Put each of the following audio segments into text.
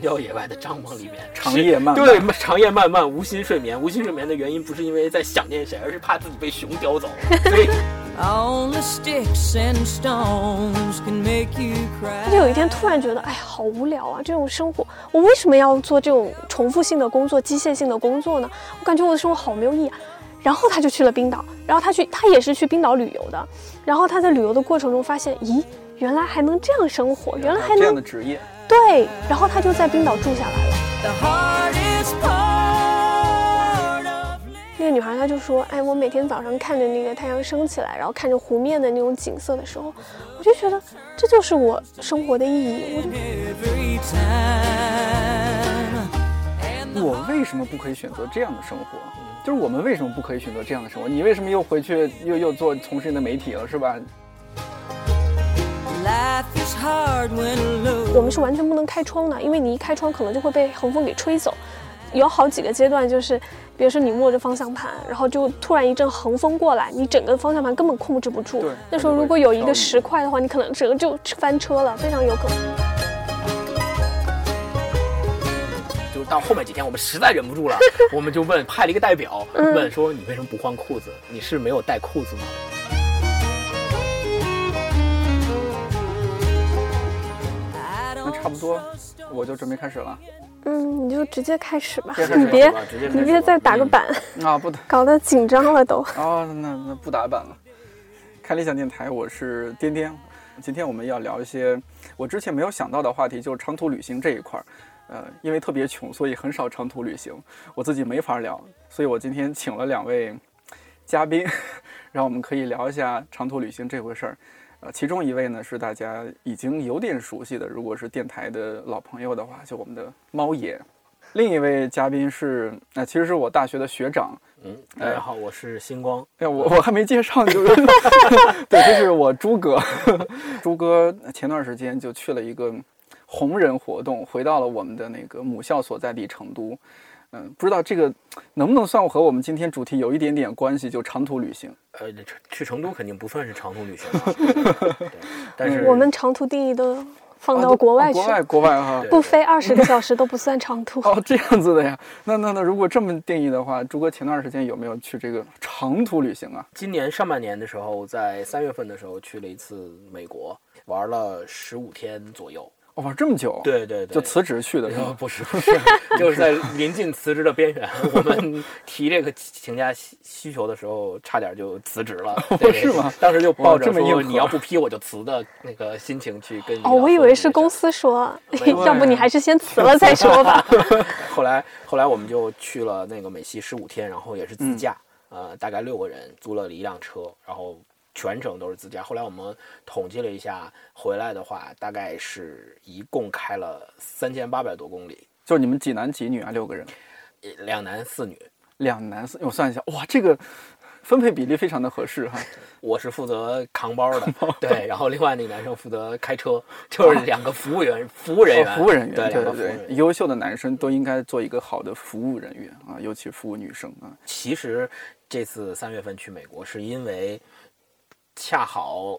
荒郊野外的帐篷里面长夜漫漫对，长夜漫漫，无心睡眠。无心睡眠的原因不是因为在想念谁，而是怕自己被熊叼走。所以 Only sticks and stones can make you 他就.有一天突然觉得，哎，好无聊啊！这种生活，我为什么要做这种重复性的工作、机械性的工作呢？我感觉我的生活好没有意义啊。然后他就去了冰岛，然后他去，他也是去冰岛旅游的。然后他在旅游的过程中发现，咦，原来还能这样生活，原来还能这样的职业，对。然后他就在冰岛住下来了。The hardest part of 那个女孩她就说：“哎，我每天早上看着那个太阳升起来，然后看着湖面的那种景色的时候，我就觉得这就是我生活的意义。我就 every time. And the 我为什么不可以选择这样的生活？就是我们为什么不可以选择这样的生活？你为什么又回去又又做从事你的媒体了，是吧？我们是完全不能开窗的，因为你一开窗可能就会被横风给吹走。有好几个阶段，就是比如说你握着方向盘，然后就突然一阵横风过来，你整个方向盘根本控制不住对。那时候如果有一个石块的话，你可能整个就翻车了，非常有可能。就到后面几天，我们实在忍不住了，我们就问，派了一个代表嗯问说：“你为什么不换裤子？你是没有带裤子吗差不多，我就准备开始了嗯，你就直接开始吧你别你别再打个嗯板，啊！不打 搞得紧张了都。哦，那那不打板了。开理想电台，我是颠颠。今天我们要聊一些我之前没有想到的话题，就是长途旅行这一块儿。呃，因为特别穷，所以很少长途旅行，我自己没法聊，所以我今天请了两位嘉宾，让我们可以聊一下长途旅行这回事儿。呃，其中一位呢是大家已经有点熟悉的，如果是电台的老朋友的话，就我们的猫爷。另一位嘉宾是，呃，其实是我大学的学长，？”嗯，大家好，我是星光。哎呀，我我还没介绍你就，对，这是我朱哥。朱哥前段时间就去了一个红人活动，回到了我们的那个母校所在地成都。嗯，不知道这个能不能算和我们今天主题有一点点关系，就长途旅行。呃，去去成都肯定不算是长途旅行啊，对，但是我们长途定义都放到国外去，啊国外国外哈。对不飞二十个小时都不算长途。哦，这样子的呀。那那那，如果这么定义的话，朱哥前段时间有没有去这个长途旅行啊？今年上半年的时候，在三月份的时候去了一次美国，玩了十五天左右。哦，玩这么久？，对对对，就辞职去的是呃吗？不是不是，就是在临近辞职的边缘，我们提这个请假需需求的时候，差点就辞职了。对是吗？当时就抱着说你要不批我就辞的那个心情去跟哦，我以为是公司说 要不你还是先辞了再说吧。后来后来我们就去了那个美西十五天，然后也是自驾，嗯呃，大概六个人租了一辆车，然后全程都是自驾。后来我们统计了一下，回来的话大概是一共开了三千八百多公里，就是你们几男几女啊？六个人，两男四女。两男四，我算一下，哇，这个分配比例非常的合适哈。我是负责扛包的，对，然后另外那个男生负责开车，就是两个服务员、服务人员、哦服务人员，对，对对，优秀的男生都应该做一个好的服务人员啊，尤其服务女生啊。其实这次三月份去美国，是因为恰好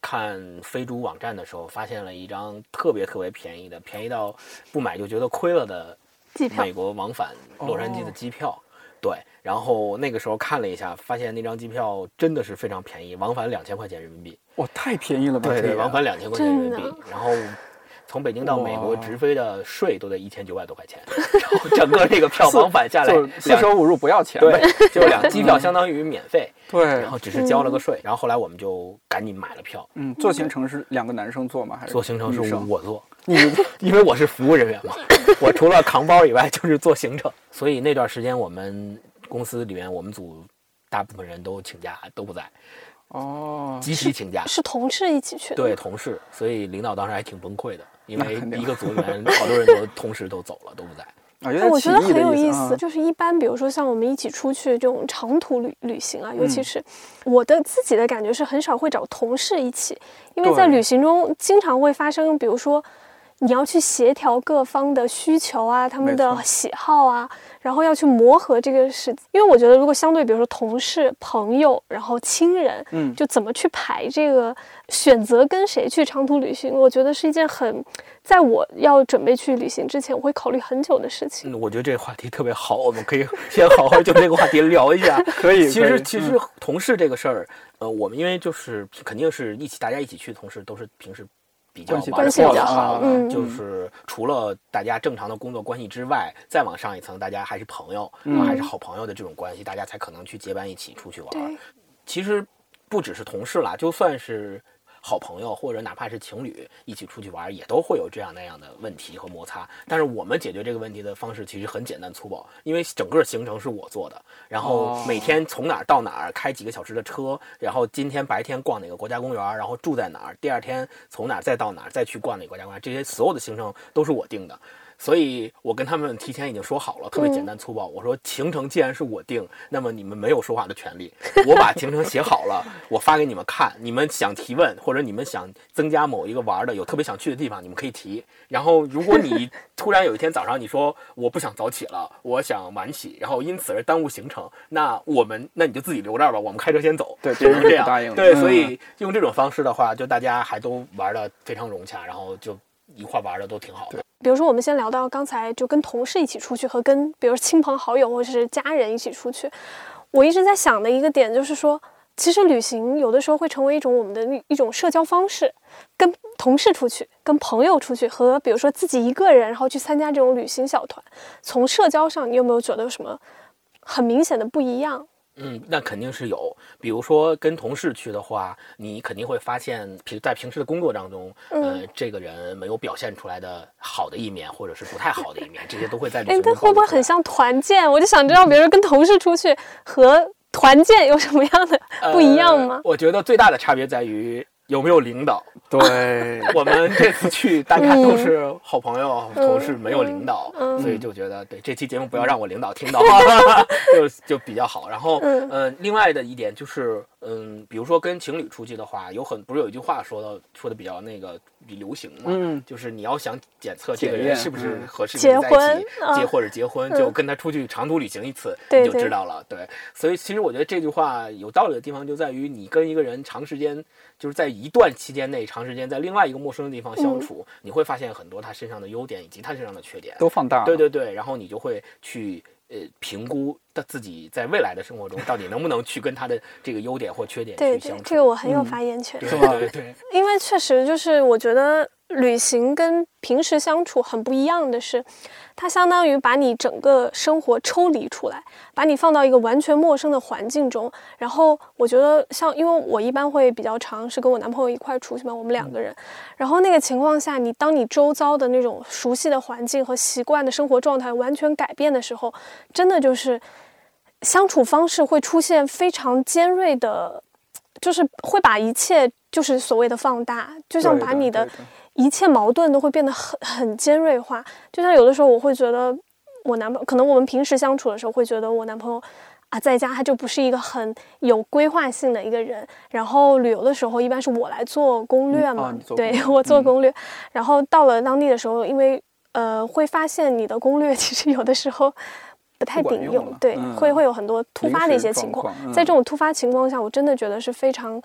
看飞猪网站的时候，发现了一张特别特别便宜的，便宜到不买就觉得亏了的机票美国往返洛杉矶的机票。对，然后那个时候看了一下，发现那张机票真的是非常便宜，往返两千块钱人民币。哇，太便宜了吧？对对，往返两千块钱人民币，然后从北京到美国直飞的税都得一千九百多块钱，然后整个这个票往返下来四舍五入不要钱呗。对，就是两 机票相当于免费，对然，后只是交了个税，然后后来我们就赶紧买了票，嗯，坐行程是两个男生坐吗？还是坐行程是我坐，你因为 我是服务人员嘛，我除了扛包以外就是做行程，所以那段时间我们公司里面我们组大部分人都请假都不在，哦，集体请假，是同事一起去的。对同事，所以领导当时还挺崩溃的，因为一个组里面好多人都 同时都走了，都不在。我觉得很有意思就是一般，比如说像我们一起出去这种长途旅旅行啊，尤其嗯是我的自己的感觉是很少会找同事一起，因为在旅行中经常会发生，比如说你要去协调各方的需求啊，他们的喜好啊，然后要去磨合这个事。因为我觉得，如果相对比如说同事、朋友，然后亲人，嗯，就怎么去排这个选择跟谁去长途旅行，我觉得是一件很，在我要准备去旅行之前，我会考虑很久的事情。嗯，我觉得这个话题特别好，我们可以先好好就这个话题聊一下。可以。其实其实同事这个事儿，呃，我们因为就是肯定是一起大家一起去的同事，都是平时比较玩关系比较得好就是除了大家正常的工作关系之外，再往上一层，大家还是朋友，还是好朋友的这种关系，大家才可能去结伴一起出去玩。其实不只是同事啦，就算是好朋友或者哪怕是情侣一起出去玩，也都会有这样那样的问题和摩擦。但是我们解决这个问题的方式其实很简单粗暴，因为整个行程是我做的，然后哦每天从哪儿到哪儿开几个小时的车，然后今天白天逛哪个国家公园，然后住在哪儿，第二天从哪儿再到哪儿再去逛哪个国家公园，这些所有的行程都是我定的。所以我跟他们提前已经说好了，特别简单粗暴。我说行程既然是我定，那么你们没有说话的权利。我把行程写好了，我发给你们看。你们想提问或者你们想增加某一个玩的有特别想去的地方，你们可以提。然后如果你 突然有一天早上你说我不想早起了，我想晚起，然后因此而耽误行程，那我们那你就自己留这儿吧，我们开车先走。对就是这样。对，嗯所以用这种方式的话，就大家还都玩的非常融洽，然后就一块玩的都挺好的。比如说，我们先聊到刚才就跟同事一起出去和跟比如亲朋好友或者是家人一起出去，我一直在想的一个点就是说，其实旅行有的时候会成为一种我们的一一种社交方式，跟同事出去、跟朋友出去，和比如说自己一个人然后去参加这种旅行小团，从社交上你有没有觉得有什么很明显的不一样？嗯，那肯定是有。比如说跟同事去的话，你肯定会发现，平在平时的工作当中，呃，这个人没有表现出来的好的一面，或者是不太好的一面，这些都会在旅哎行，那会不会很像团建？我就想知道，比如说跟同事出去和团建有什么样的不一样吗呃？我觉得最大的差别在于有没有领导。对，我们这次去，大家都是好朋友、同事，没有领导，嗯所以就觉得对这期节目不要让我领导听到，就就比较好。然后，嗯呃，另外的一点就是，嗯，比如说跟情侣出去的话，有很不是有一句话说的说的比较那个比流行嘛，嗯就是你要想检测这个人是不是嗯合适结跟你在一起婚啊结或者结婚，就跟他出去长途旅行一次，你就知道了。对，所以其实我觉得这句话有道理的地方就在于，你跟一个人长时间就是在一段期间内长时间在另外一个陌生的地方相处，你会发现很多他身上的优点以及他身上的缺点。都放大了。对对对，然后你就会去呃评估他自己在未来的生活中到底能不能去跟他的这个优点或缺点对对去相，处。这个我很有嗯发言权。对是吧 对对，因为确实就是我觉得旅行跟平时相处很不一样的是，它相当于把你整个生活抽离出来，把你放到一个完全陌生的环境中。然后我觉得像，因为我一般会比较常是跟我男朋友一块出去嘛，我们两个人。然后那个情况下，你当你周遭的那种熟悉的环境和习惯的生活状态完全改变的时候，真的就是相处方式会出现非常尖锐的，就是会把一切就是所谓的放大，就像把你的对的一切矛盾都会变得很很尖锐化。就像有的时候我会觉得我男朋友，可能我们平时相处的时候会觉得我男朋友。啊，在家他就不是一个很有规划性的一个人，然后旅游的时候一般是我来做攻略嘛，对我做嗯攻略，然后到了当地的时候，因为呃会发现你的攻略其实有的时候不太顶用，用对，嗯会会有很多突发的一些情况在嗯这种突发情况下，我真的觉得是非常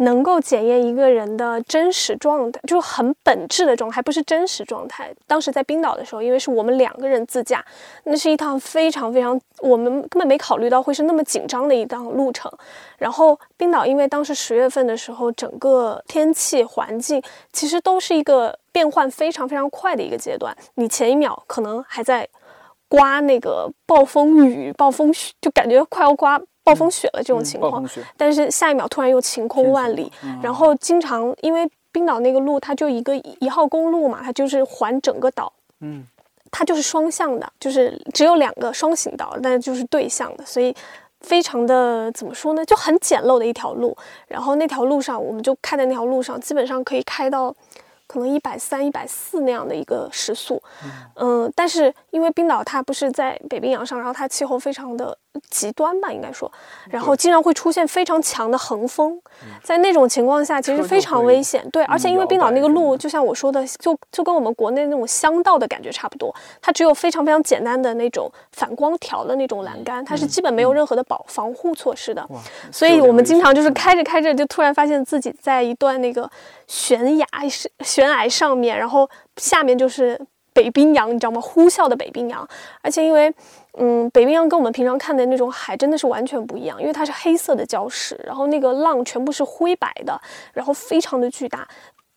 能够检验一个人的真实状态，就很本质的状态，还不是真实状态。当时在冰岛的时候，因为是我们两个人自驾，那是一趟非常非常我们根本没考虑到会是那么紧张的一趟路程。然后冰岛因为当时十月份的时候，整个天气环境其实都是一个变换非常非常快的一个阶段，你前一秒可能还在。刮那个暴风雨、暴风雪，就感觉快要刮暴风雪了这种嗯情况。但是下一秒突然又晴空万里，嗯然后经常因为冰岛那个路它就一个一号公路嘛，它就是环整个岛，嗯，它就是双向的，就是只有两个双行道，但是就是对向的，所以非常的怎么说呢，就很简陋的一条路。然后那条路上，我们就开在那条路上，基本上可以开到可能一百三、一百四那样的一个时速。嗯、但是因为冰岛它不是在北冰洋上，然后它气候非常的极端吧，应该说，然后经常会出现非常强的横风，在那种情况下其实非常危险。对，而且因为冰岛那个路，就像我说的，就就跟我们国内那种乡道的感觉差不多，它只有非常非常简单的那种反光条的那种栏杆，它是基本没有任何的保防护措施的。哇，所以我们经常就是。开着开着，就突然发现自己在一段那个悬崖是悬崖上面，然后下面就是北冰洋，你知道吗？呼啸的北冰洋，而且因为。嗯，北冰洋跟我们平常看的那种海真的是完全不一样，因为它是黑色的礁石，然后那个浪全部是灰白的，然后非常的巨大。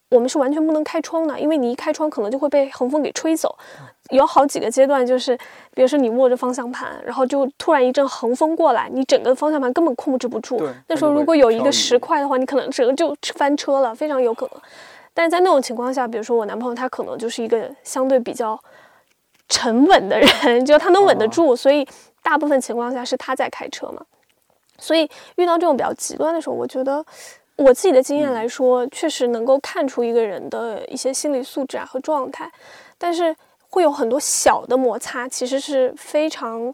我们是完全不能开窗的，因为你一开窗可能就会被横风给吹走。有好几个阶段，就是比如说你握着方向盘，然后就突然一阵横风过来，你整个方向盘根本控制不住对。那时候如果有一个石块的话，你可能整个就翻车了，非常有可能。但是在那种情况下，比如说我男朋友他可能就是一个相对比较沉稳的人，就他能稳得哦住，所以大部分情况下是他在开车嘛。所以遇到这种比较极端的时候，我觉得我自己的经验来说，确实能够看出一个人的一些心理素质啊和状态，但是会有很多小的摩擦，其实是非常，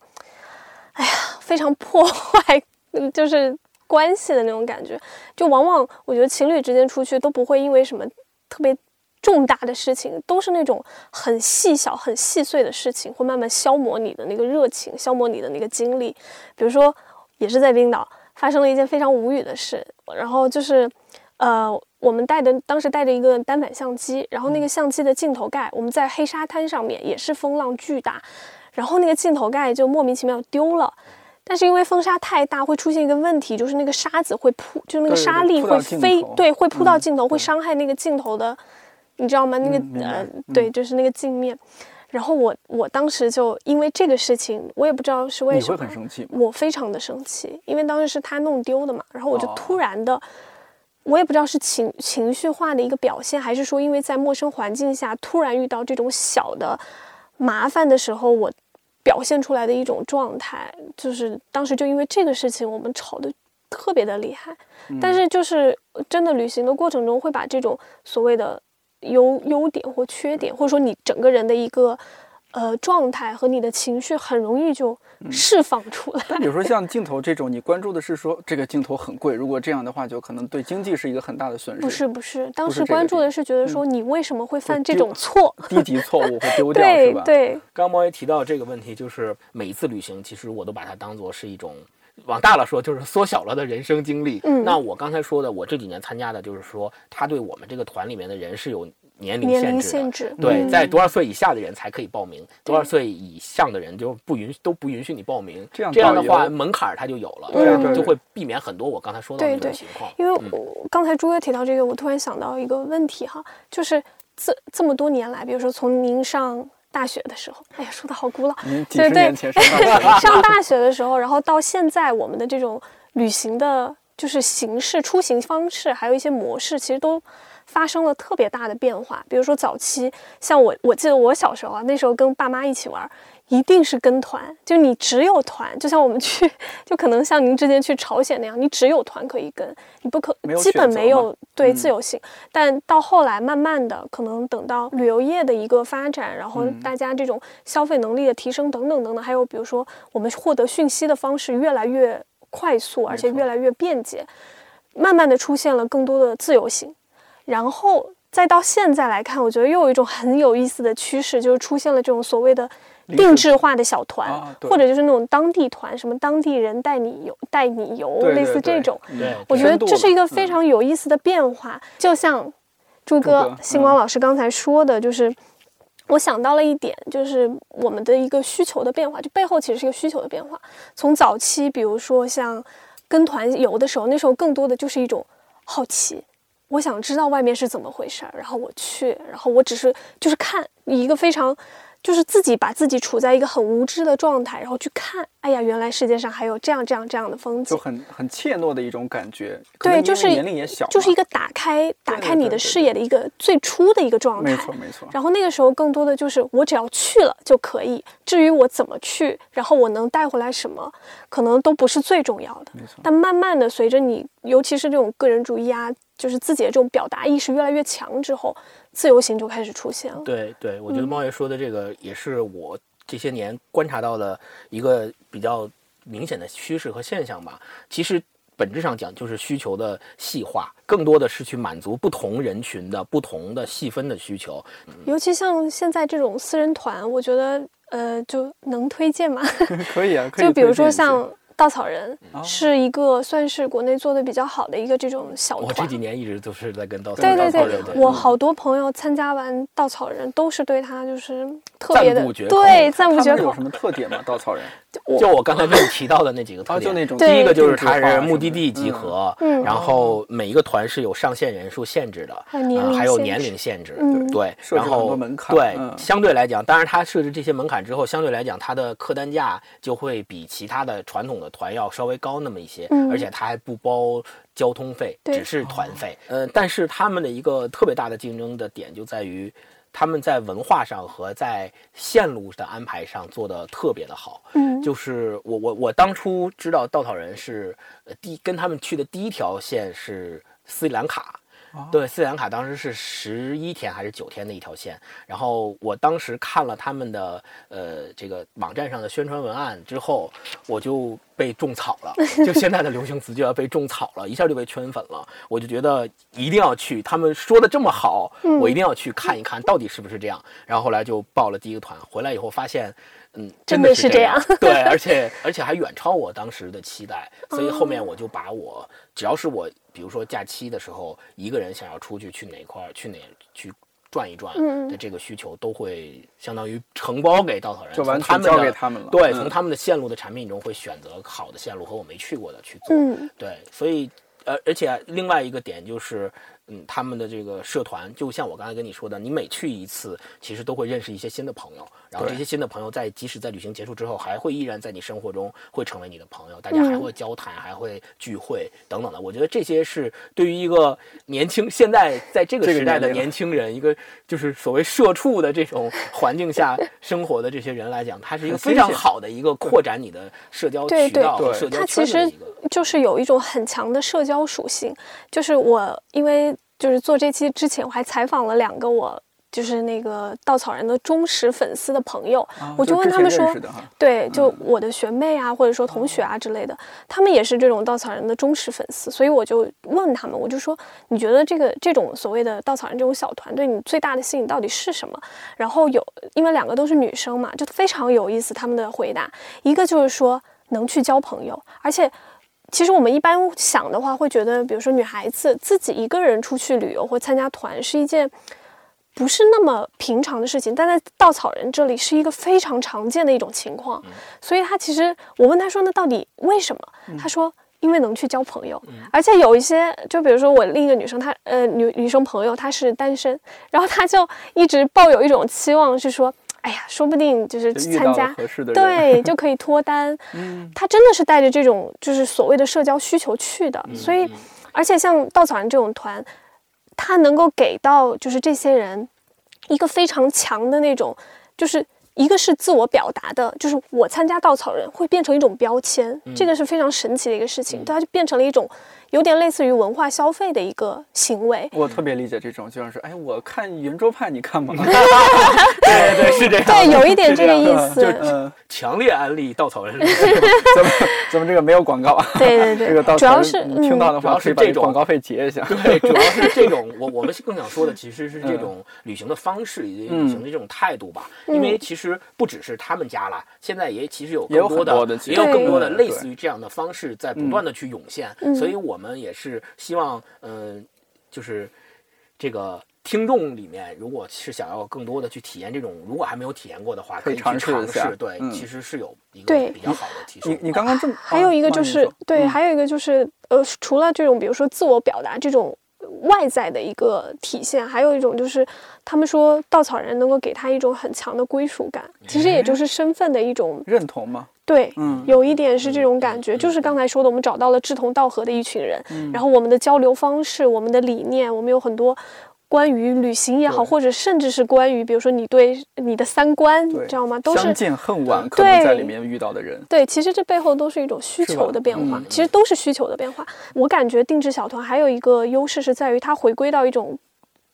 哎呀，非常破坏，嗯 就是关系的那种感觉。就往往我觉得情侣之间出去都不会因为什么特别重大的事情，都是那种很细小、很细碎的事情，会慢慢消磨你的那个热情，消磨你的那个精力。比如说，也是在冰岛发生了一件非常无语的事，然后就是，呃，我们带的当时带着一个单反相机，然后那个相机的镜头盖，我们在黑沙滩上面，也是风浪巨大，然后那个镜头盖就莫名其妙丢了。但是因为风沙太大，会出现一个问题，就是那个沙子会扑，就是那个沙粒会飞，对，会扑到嗯镜头，会伤害那个镜头的，你知道吗？那个、嗯呃，嗯对，就是那个镜面。然后我我当时就因为这个事情，我也不知道是为什么，很生气吗？我非常的生气，因为当时是他弄丢的嘛，然后我就哦突然的，我也不知道是情情绪化的一个表现，还是说因为在陌生环境下突然遇到这种小的麻烦的时候，我表现出来的一种状态，就是当时就因为这个事情，我们吵的特别的厉害。但是就是真的旅行的过程中，会把这种所谓的优优点或缺点，或者说你整个人的一个呃状态和你的情绪，很容易就释放出来。但比如说 像镜头这种，你关注的是说这个镜头很贵，如果这样的话，就可能对经济是一个很大的损失。不是不是，当时关注的是觉得说你为什么会犯这种错？低级错误会 丢掉，是吧？对对，刚刚猫爷提到这个问题，就是每一次旅行，其实我都把它当做是一种，往大了说就是缩小了的人生经历。嗯那我刚才说的，我这几年参加的，就是说他对我们这个团里面的人是有年龄限制的。限制，对，嗯在多少岁以下的人才可以报名，多少岁以上的人就不允都不允许你报名。这样这样的话，门槛儿它就有了，这样对就会避免很多我刚才说到的那种对对情况。因为嗯我刚才朱哥提到这个，我突然想到一个问题哈，就是这这么多年来，比如说从您上大学的时候，哎呀，说的好古老，对对 上大学的时候，然后到现在我们的这种旅行的，就是形式、出行方式，还有一些模式，其实都发生了特别大的变化。比如说早期，像我，我记得我小时候啊，那时候跟爸妈一起玩儿，一定是跟团，就你只有团，就像我们去，就可能像您之前去朝鲜那样，你只有团可以跟，你不可基本没有对嗯。自由性。但到后来，慢慢的，可能等到旅游业的一个发展，然后嗯。大家这种消费能力的提升等等等等，还有比如说我们获得讯息的方式越来越快速，而且越来越便捷，慢慢的出现了更多的自由性，然后再到现在来看，我觉得又有一种很有意思的趋势，就是出现了这种所谓的定制化的小团，啊或者就是那种当地团，什么当地人带你游带你游，类对对对似这种。我觉得这是一个非嗯常有意思的变化，就像朱哥哥、星光嗯老师刚才说的，就是我想到了一点，就是我们的一个需求的变化，就背后其实是一个需求的变化。从早期，比如说像跟团游的时候，那时候更多的就是一种好奇，我想知道外面是怎么回事儿，然后我去，然后我只是就是看一个非常。就是自己把自己处在一个很无知的状态，然后去看，哎呀，原来世界上还有这样这样这样的风景就，很很怯懦的一种感觉。对，就是年龄也小，就是一个打开打开你的视野的一个最初的一个状态。没错没错。然后那个时候更多的就是我只要去了就可以，至于我怎么去，然后我能带回来什么，可能都不是最重要的。没错但慢慢的，随着你，尤其是这种个人主义啊，就是自己的这种表达意识越来越强之后，自由行就开始出现了。对对，嗯我觉得猫爷说的这个也是我这些年观察到的一个比较明显的趋势和现象吧。其实本质上讲就是需求的细化，更多的是去满足不同人群的不同的细分的需求。尤其像现在这种私人团，我觉得呃就能推荐吗？可以啊，可以 就比如说像稻草人，哦是一个算是国内做的比较好的一个这种小团。我这几年一直都是在跟稻草人对对对，我好多朋友参加完稻草人，都是对他就是特别的对赞不绝口他们有什。么特点吗？稻草人我就我刚才跟你提到的那几个特啊，点，就那种第一个就是它是目的地集嗯合，嗯然后每一个团是有上限人数限制的，还有年龄呃还有限制年龄限制，嗯对，然后门槛对，嗯相对来讲，当然它设置这些门槛之后，相对来讲它的客单价就会比其他的传统的团要稍微高那么一些，嗯而且它还不包交通费，只是团费。呃，但是他们的一个特别大的竞争的点就在于。他们在文化上和在线路的安排上做的特别的好，嗯。就是我我我当初知道稻草人是呃第跟他们去的第一条线是斯里兰卡，对，斯里兰卡当时是十一天还是九天的一条线，然后我当时看了他们的呃这个网站上的宣传文案之后，我就被种草了，就现在的流行词就要被种草了，一下就被圈粉了，我就觉得一定要去，他们说的这么好，嗯。我一定要去看一看到底是不是这样，然后后来就报了第一个团，回来以后发现。嗯，真的是这样 对，而 且而且还远超我当时的期待，所以后面我就把我只要是我，比如说假期的时候，一个人想要出去去哪块儿去哪去转一转的这个需求，都会相当于承包给稻草人，就完全交给他们了对，嗯。从他们的线路的产品中会选择好的线路和我没去过的去做。嗯。对，所以呃，而且另外一个点就是，嗯，他们的这个社团，就像我刚才跟你说的，你每去一次，其实都会认识一些新的朋友，然后这些新的朋友在即使在旅行结束之后，还会依然在你生活中会成为你的朋友，大家还嗯会交谈，还会聚会等等的。我觉得这些是对于一个年轻现在在这个时代的年轻人，一个就是所谓社畜的这种环境下 生活的这些人来讲，它是一个非常好的一个扩展你的社交渠道和对社交它其实圈的一个。就是有一种很强的社交属性。就是我因为就是做这期之前，我还采访了两个我就是那个稻草人的忠实粉丝的朋友，啊我就问他们说对，就我的学妹啊，或者说同学啊之类的，他们也是这种稻草人的忠实粉丝，所以我就问他们，我就说，你觉得这个这种所谓的稻草人这种小团队，你最大的吸引到底是什么？然后有，因为两个都是女生嘛，就非常有意思，他们的回答，一个就是说能去交朋友，而且。其实我们一般想的话，会觉得，比如说女孩子自己一个人出去旅游或参加团是一件不是那么平常的事情，但在稻草人这里是一个非常常见的一种情况。所以他其实我问他说，那到底为什么？他说。因为能去交朋友，而且有一些，就比如说我另一个女生，她呃女女生朋友，她是单身，然后她就一直抱有一种期望，是说，哎呀，说不定就是就遇到了参加对，就可以脱单。嗯，他真的是带着这种就是所谓的社交需求去的，所以，而且像稻草人这种团，他能够给到就是这些人一个非常强的那种，就是一个是自我表达的，就是我参加稻草人会变成一种标签，这个是非常神奇的一个事情，它就变成了一种有点类似于文化消费的一个行为。我特别理解这种，就像是哎，我看圆桌派，你看吗？对对是这样，对，有一点这个意思。嗯，强烈安利稻草人。咱们咱们这个没有广告啊，对对对，这个到主要是听到的主要话，可以把是这种广告费结一下。对，主要是这种，我我们更想说的其实是这种旅行的方式以及旅行的这种态度吧。因为其实不只是他们家了，现在也其实有也有更多很多的也有更多的类似于这样的方式在不断的去涌现。嗯所以我们也是希望，嗯、就是这个。听众里面，如果是想要更多的去体验这种，如果还没有体验过的话，可以去尝尝试一下对，嗯其实是有一个比较好的提升你。你刚刚这么，还有一个啊就是、对，嗯还有一个就是呃，除了这种比如说自我表达这种外在的一个体现，还有一种就是他们说稻草人能够给他一种很强的归属感，其实也就是身份的一种认同嘛，对。嗯，有一点是这种感觉，就是刚才说的，我们找到了志同道合的一群人，嗯然后我们的交流方式、我们的理念，我们有很多关于旅行也好，或者甚至是关于，比如说你对你的三观，你知道吗？都是相见恨晚，可能在里面遇到的人，对，其实这背后都是一种需求的变化，嗯其实都是需求的变化。我感觉定制小团还有一个优势是在于它回归到一种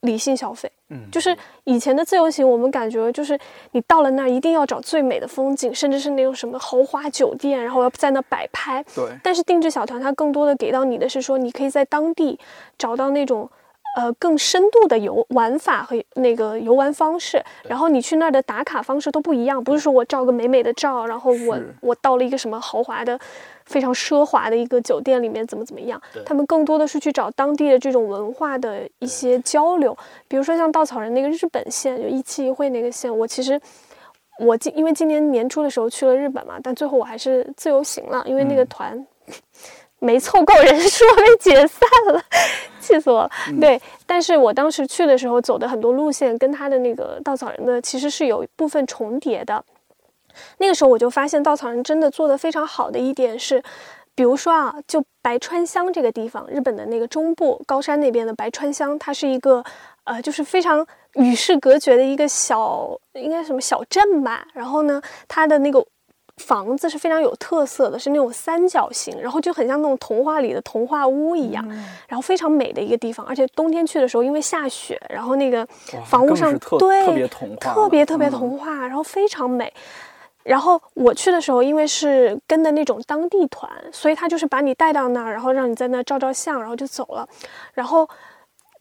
理性消费。嗯就是以前的自由行，我们感觉就是你到了那儿一定要找最美的风景，甚至是那种什么豪华酒店，然后要在那摆拍。对，但是定制小团它更多的给到你的是说，你可以在当地找到那种。呃，更深度的游玩法和那个游玩方式，然后你去那儿的打卡方式都不一样，不是说我照个美美的照，然后我我到了一个什么豪华的、非常奢华的一个酒店里面怎么怎么样，他们更多的是去找当地的这种文化的一些交流，比如说像稻草人那个日本线，就一期一会那个线，我其实我今因为今年年初的时候去了日本嘛，但最后我还是自由行了，因为那个嗯。团没凑够人数被解散了，气死我了。对，但是我当时去的时候走的很多路线跟他的那个稻草人的其实是有一部分重叠的。那个时候我就发现稻草人真的做的非常好的一点是，比如说啊，就白川乡这个地方，日本的那个中部高山那边的白川乡，它是一个呃，就是非常与世隔绝的一个小，应该什么小镇吧。然后呢，它的那个房子是非常有特色的，是那种三角形，然后就很像那种童话里的童话屋一样，然后非常美的一个地方。而且冬天去的时候，因为下雪，然后那个房屋上特对特别童话，特别特别嗯童话，然后非常美。然后我去的时候，因为是跟的那种当地团，所以他就是把你带到那儿，然后让你在那儿照照相，然后就走了。然后，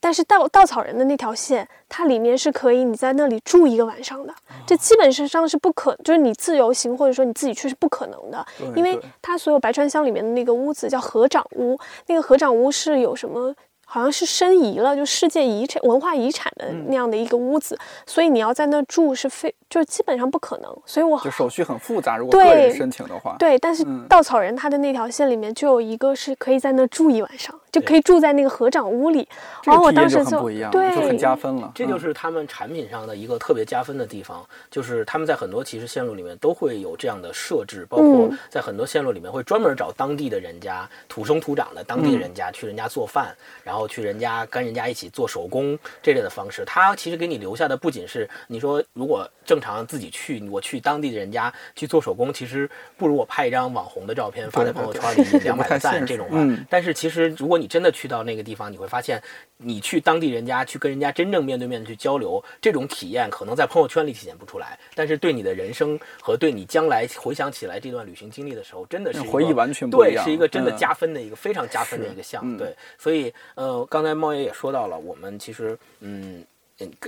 但是稻稻草人的那条线，它里面是可以你在那里住一个晚上的，哦这基本上是不可，就是你自由行或者说你自己去是不可能的，因为它所有白川乡里面的那个屋子叫合掌屋，那个合掌屋是有什么？好像是申遗了，就世界遗产、文化遗产的嗯那样的一个屋子，所以你要在那住是非，就基本上不可能。所以我就手续很复杂，如果对个人申请的话，对，但是嗯稻草人他的那条线里面就有一个是可以在那住一晚上，就可以住在那个合掌屋里。然后我这个体验当时就不一样，对，就很加分了。这就嗯是他们产品上的一个特别加分的地方，就是他们在很多其实线路里面都会有这样的设置，包括嗯在很多线路里面会专门找当地的人家土生土长的当地人家、去人家做饭，然后去人家跟人家一起做手工这类的方式。他其实给你留下的不仅是你说如果正常自己去，我去当地的人家去做手工，其实不如我拍一张网红的照片发在朋友圈里 两百个赞这种吧。嗯但是其实如果你真的去到那个地方，你会发现，你去当地人家去跟人家真正面对面的去交流，这种体验可能在朋友圈里体现不出来，但是对你的人生和对你将来回想起来这段旅行经历的时候，真的是回忆完全不一对，是一个真的嗯加分的一个、非常加分的一个项。嗯对，所以呃，刚才猫爷也说到了，我们其实嗯。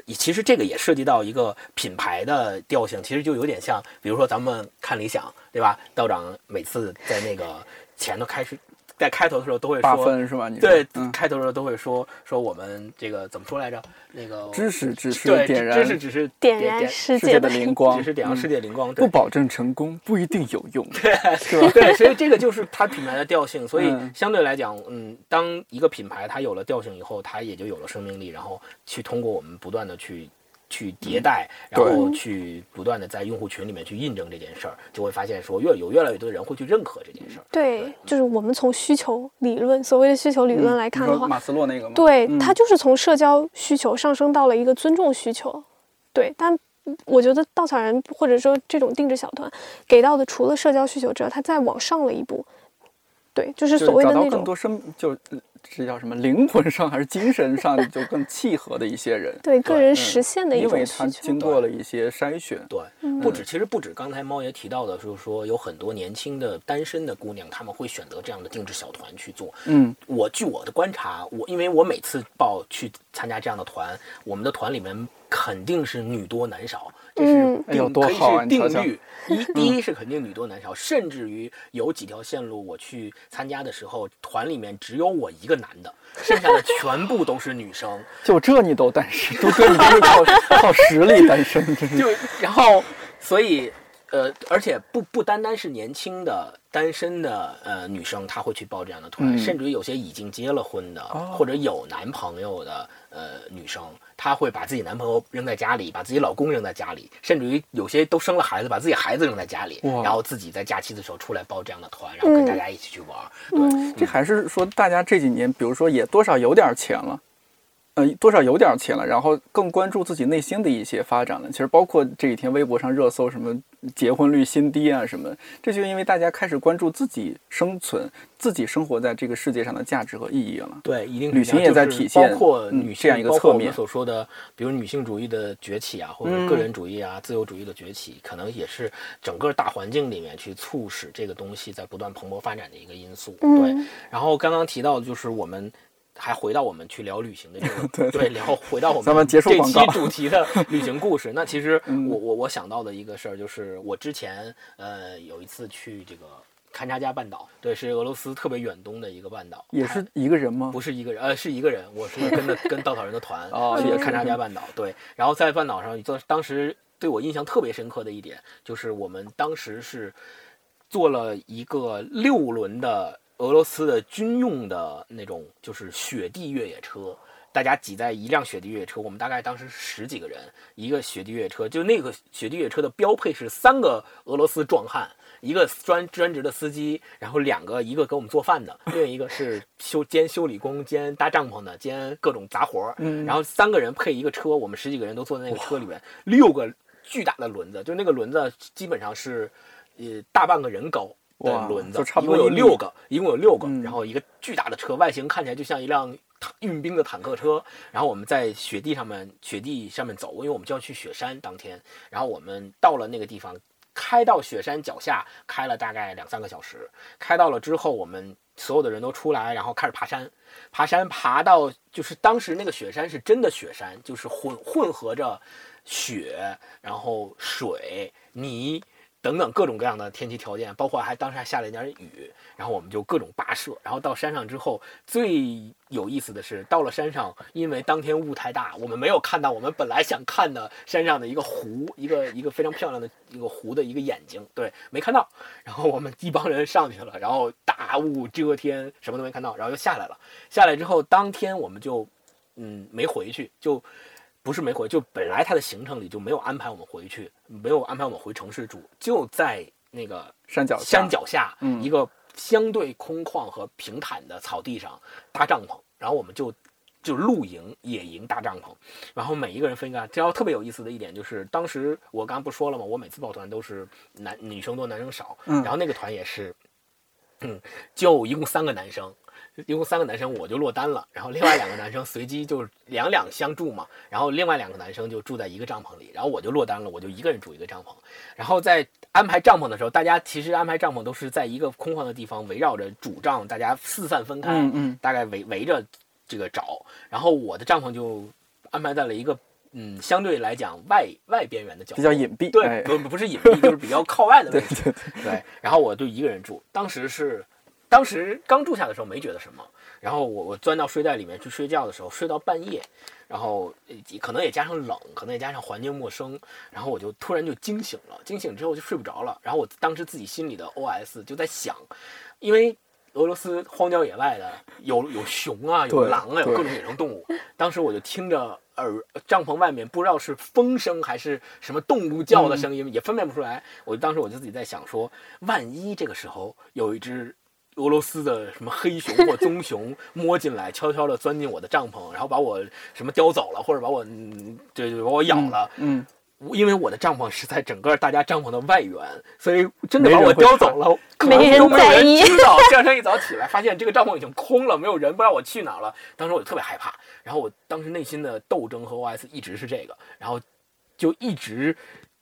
其实这个也涉及到一个品牌的调性，其实就有点像，比如说咱们看理想，对吧？道长每次在那个前头开始，在开头的时候都会八说，分是吧？你对，嗯，开头的时候都会说说我们这个怎么说来着？那个知识只是对，点燃知识只是点点燃世世界的灵光，只是点燃世嗯界灵光，对不保证成功，不一定有用。是吧？对，所以这个就是它品牌的调性。所以嗯相对来讲，嗯，当一个品牌它有了调性以后，它也就有了生命力，然后去通过我们不断的去。去迭代，然后去不断的在用户群里面去印证这件事儿，就会发现说越有越来越多的人会去认可这件事儿。对，就是我们从需求理论，所谓的需求理论来看的话，嗯马斯洛那个吗？对，嗯它就是从社交需求上升到了一个尊重需求。对，但我觉得稻草人或者说这种定制小团给到的，除了社交需求之外，它再往上了一步。对，就是所谓的那种更多生，就呃这叫什么灵魂上还是精神上 就更契合的一些人，对个人嗯实现的一因为。他经过了一些筛选。对，不止，其实不止刚才猫爷提到的，就是说有很多年轻的单身的姑娘，她们会选择这样的定制小团去做。嗯，我据我的观察，我因为我每次报去参加这样的团，我们的团里面肯定是女多男少，这是嗯哎呦定可以多好啊定律。一第一是肯定女多男少，甚至于有几条线路我去参加的时候，团里面只有我一个男的，剩下的全部都是女生。就这你都单身，都哥你这是靠靠实力单身，真是。就然后，所以呃，而且不不单单是年轻的单身的呃女生，她会去报这样的团，嗯。甚至于有些已经结了婚的、哦。或者有男朋友的呃女生，她会把自己男朋友扔在家里，把自己老公扔在家里，甚至于有些都生了孩子，把自己孩子扔在家里，然后自己在假期的时候出来报这样的团，然后跟大家一起去玩儿。对，嗯，这还是说大家这几年，比如说也多少有点钱了，呃，多少有点钱了，然后更关注自己内心的一些发展了。其实包括这几天微博上热搜什么结婚率新低啊什么，这就因为大家开始关注自己生存、自己生活在这个世界上的价值和意义了。对，一定旅行也在体现包括嗯女性、这样一个包括我们侧面所说的，比如女性主义的崛起啊，或者嗯个人主义啊、自由主义的崛起，可能也是整个大环境里面去促使这个东西在不断蓬勃发展的一个因素。对，嗯，然后刚刚提到的就是我们。还回到我们去聊旅行的这个，对对，然后回到我们这期主题的旅行故事。那其实嗯。我我我想到的一个事儿就是，我之前呃有一次去这个勘察加半岛，对，是俄罗斯特别远东的一个半岛，也是一个人吗？不是一个人，呃，是一个人，我是跟着跟稻草人的团 去哦也是勘察加半岛，对，然后在半岛上，做当时对我印象特别深刻的一点，就是我们当时是做了一个六轮的俄罗斯的军用的那种，就是雪地越野车。大家挤在一辆雪地越野车，我们大概当时十几个人，一个雪地越野车，就那个雪地越野车的标配是三个俄罗斯壮汉，一个专专职的司机，然后两个，一个给我们做饭的，另一个是修兼修理工、兼搭帐篷的、兼各种杂活儿。嗯然后三个人配一个车，我们十几个人都坐在那个车里面，六个巨大的轮子，就那个轮子基本上是呃大半个人高。的哇轮子差，不一共有六个，一共有六个，嗯然后一个巨大的车，外形看起来就像一辆运兵的坦克车。然后我们在雪地上面，雪地上面走，因为我们就要去雪山当天。然后我们到了那个地方，开到雪山脚下，开了大概两三个小时。开到了之后，我们所有的人都出来，然后开始爬山。爬山爬到就是当时那个雪山是真的雪山，就是混混合着雪，然后水泥。等等各种各样的天气条件，包括还当时还下了一点雨，然后我们就各种跋涉，然后到山上之后，最有意思的是到了山上，因为当天雾太大，我们没有看到我们本来想看的山上的一个湖，一个一个非常漂亮的一个湖的一个眼睛，对，没看到。然后我们一帮人上去了，然后大雾遮天，什么都没看到，然后又下来了。下来之后，当天我们就嗯没回去，就。不是没回，就本来他的行程里就没有安排我们回去，没有安排我们回城市住，就在那个山脚下山脚下嗯一个相对空旷和平坦的草地上搭帐篷，然后我们就就露营、野营搭帐篷，然后每一个人分一个。然后特别有意思的一点就是，当时我刚刚不说了吗？我每次报团都是男女生多，男生少，嗯然后那个团也是，嗯，就一共三个男生。一共三个男生，我就落单了，然后另外两个男生随机就两两相住嘛，然后另外两个男生就住在一个帐篷里，然后我就落单了，我就一个人住一个帐篷，然后在安排帐篷的时候，大家其实安排帐篷都是在一个空旷的地方，围绕着主帐，大家四散分开，嗯嗯。大概围围着这个找，然后我的帐篷就安排在了一个嗯相对来讲外外边缘的角落，比较隐蔽。对，哎。不不是隐蔽，就是比较靠外的位对置。对对，对，然后我就一个人住，当时是，当时刚住下的时候没觉得什么，然后我我钻到睡袋里面去睡觉的时候，睡到半夜，然后呃可能也加上冷，可能也加上环境陌生，然后我就突然就惊醒了，惊醒之后就睡不着了，然后我当时自己心里的 OS 就在想，因为。俄罗斯荒郊野外的有有熊啊，有狼啊，有各种野生动物。当时我就听着耳帐篷外面不知道是风声还是什么动物叫的声音，也分辨不出来。我当时我就自己在想说，万一这个时候有一只俄罗斯的什么黑熊或棕熊 摸进来，悄悄地钻进我的帐篷，然后把我什么叼走了，或者把我嗯对对把我咬了。嗯，因为我的帐篷是在整个大家帐篷的外缘，所以真的把我叼走了，可能没人都没有人知道。第二天一早起来，发现这个帐篷已经空了，没有人，不知道我去哪了。当时我就特别害怕，然后我当时内心的斗争和 OS 一直是这个，然后就一直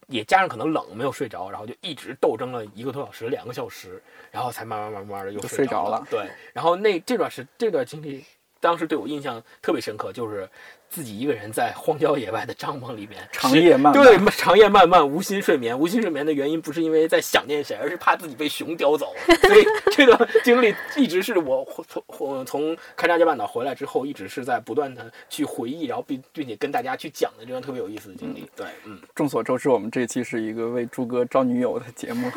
也加上可能冷没有睡着，然后就一直斗争了一个多小时、两个小时，然后才慢慢慢慢的又睡着睡着了。对，然后那这段时这段经历，当时对我印象特别深刻，就是自己一个人在荒郊野外的帐篷里面 长夜漫漫对，长夜漫漫，无心睡眠。无心睡眠的原因不是因为在想念谁，而是怕自己被熊叼走。所以 这段经历一直是我从从从勘察加半岛回来之后，一直是在不断的去回忆，然后并并且跟大家去讲的这段特别有意思的经历。对，嗯，众所周知，我们这期是一个为朱哥招女友的节目。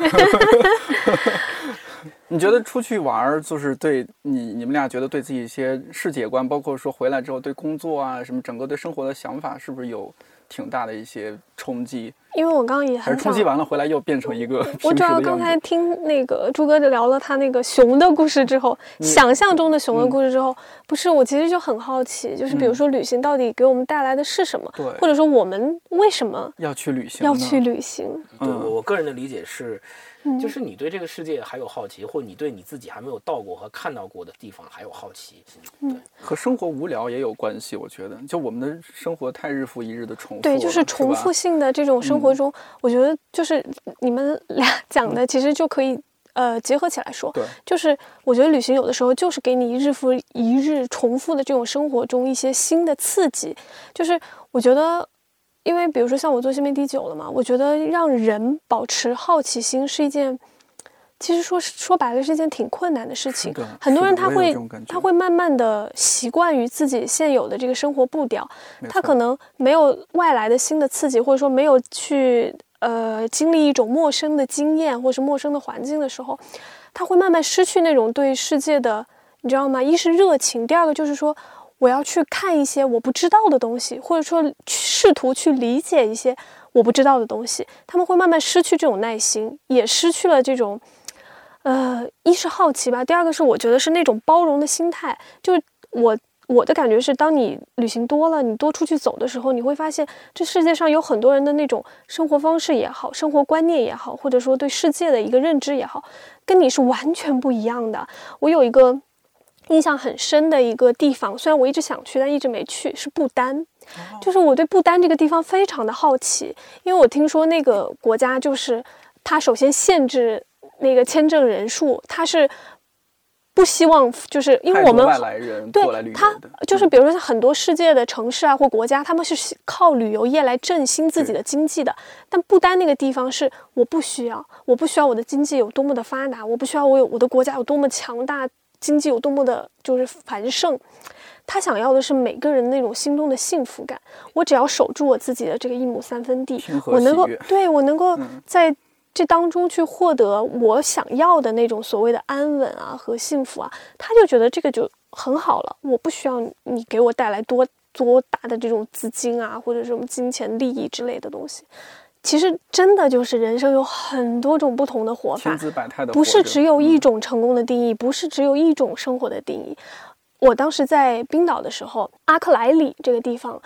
你觉得出去玩儿，就是对你你们俩觉得对自己一些世界观，包括说回来之后对工作啊什么整个对生活的想法，是不是有挺大的一些冲击？因为我刚刚也还是冲击完了回来又变成一个我主要刚才听那个朱哥聊了他那个熊的故事之后，想象中的熊的故事之后，不是我其实就很好奇，就是比如说旅行到底给我们带来的是什么，对或者说我们为什么要去旅行，要去。旅行？对我个人的理解是，嗯。就是你对这个世界还有好奇，或你对你自己还没有到过和看到过的地方还有好奇。嗯。对，和生活无聊也有关系，我觉得，就我们的生活太日复一日的重复，对，就是重复性的这种生活嗯。中，我觉得就是你们俩 讲的，其实就可以呃结合起来说。对，就是我觉得旅行有的时候就是给你日复一日重复的这种生活中一些新的刺激。就是我觉得，因为比如说像我做新媒体久了嘛，我觉得让人保持好奇心是一件，其实说说白了是一件挺困难的事情的。很多人他会他会慢慢的习惯于自己现有的这个生活步调，他可能没有外来的新的刺激，或者说没有去呃经历一种陌生的经验或是陌生的环境的时候，他会慢慢失去那种对世界的，你知道吗？一是热情，第二个就是说我要去看一些我不知道的东西，或者说去试图去理解一些我不知道的东西，他们会慢慢失去这种耐心，也失去了这种。呃，一是好奇吧，第二个是我觉得是那种包容的心态。就是我我的感觉是，当你旅行多了，你多出去走的时候，你会发现这世界上有很多人的那种生活方式也好，生活观念也好，或者说对世界的一个认知也好，跟你是完全不一样的。我有一个印象很深的一个地方，虽然我一直想去，但一直没去，是不丹。就是我对不丹这个地方非常的好奇，因为我听说那个国家就是它首先限制那个签证人数，它是不希望就是因为我们外来人对它，就是嗯比如说像很多世界的城市啊或国家，他们是靠旅游业来振兴自己的经济的。但不丹那个地方是我不需要，我不需要我的经济有多么的发达，我不需要我有我的国家有多么强大，经济有多么的就是繁盛。他想要的是每个人那种心中的幸福感。我只要守住我自己的这个一亩三分地我能够对我能够嗯在这当中去获得我想要的那种所谓的安稳啊和幸福啊，他就觉得这个就很好了。我不需要你给我带来多多大的这种资金啊，或者什么金钱利益之类的东西。其实真的就是人生有很多种不同的活法千，姿百态的，不是只有一种成功的定义，不是只有一种生活的定义。我当时在冰岛的时候，阿克莱里这个地方，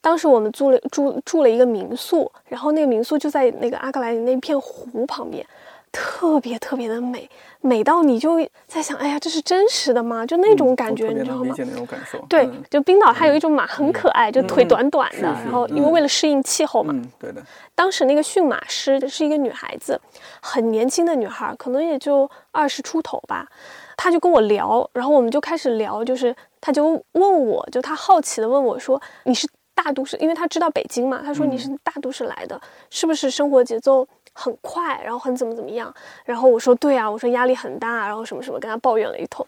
当时我们租了住住了一个民宿，然后那个民宿就在那个阿克莱里那片湖旁边，特别特别的美，美到你就在想，哎呀，这是真实的吗？就那种感觉，你知道吗？理解那种感受。对嗯，就冰岛它有一种马很可爱，就腿短短的，然后因为嗯为了适应气候嘛，嗯，对的，当时那个驯马师是一个女孩子，很年轻的女孩，可能也就二十出头吧。她就跟我聊，然后我们就开始聊，就是她就问我，就她好奇的问我说：“你是大都市？因为她知道北京嘛，她说你是大都市来的，是不是生活节奏很快，然后很怎么怎么样？”然后我说：“对啊，我说压力很大，然后什么什么，跟他抱怨了一通。”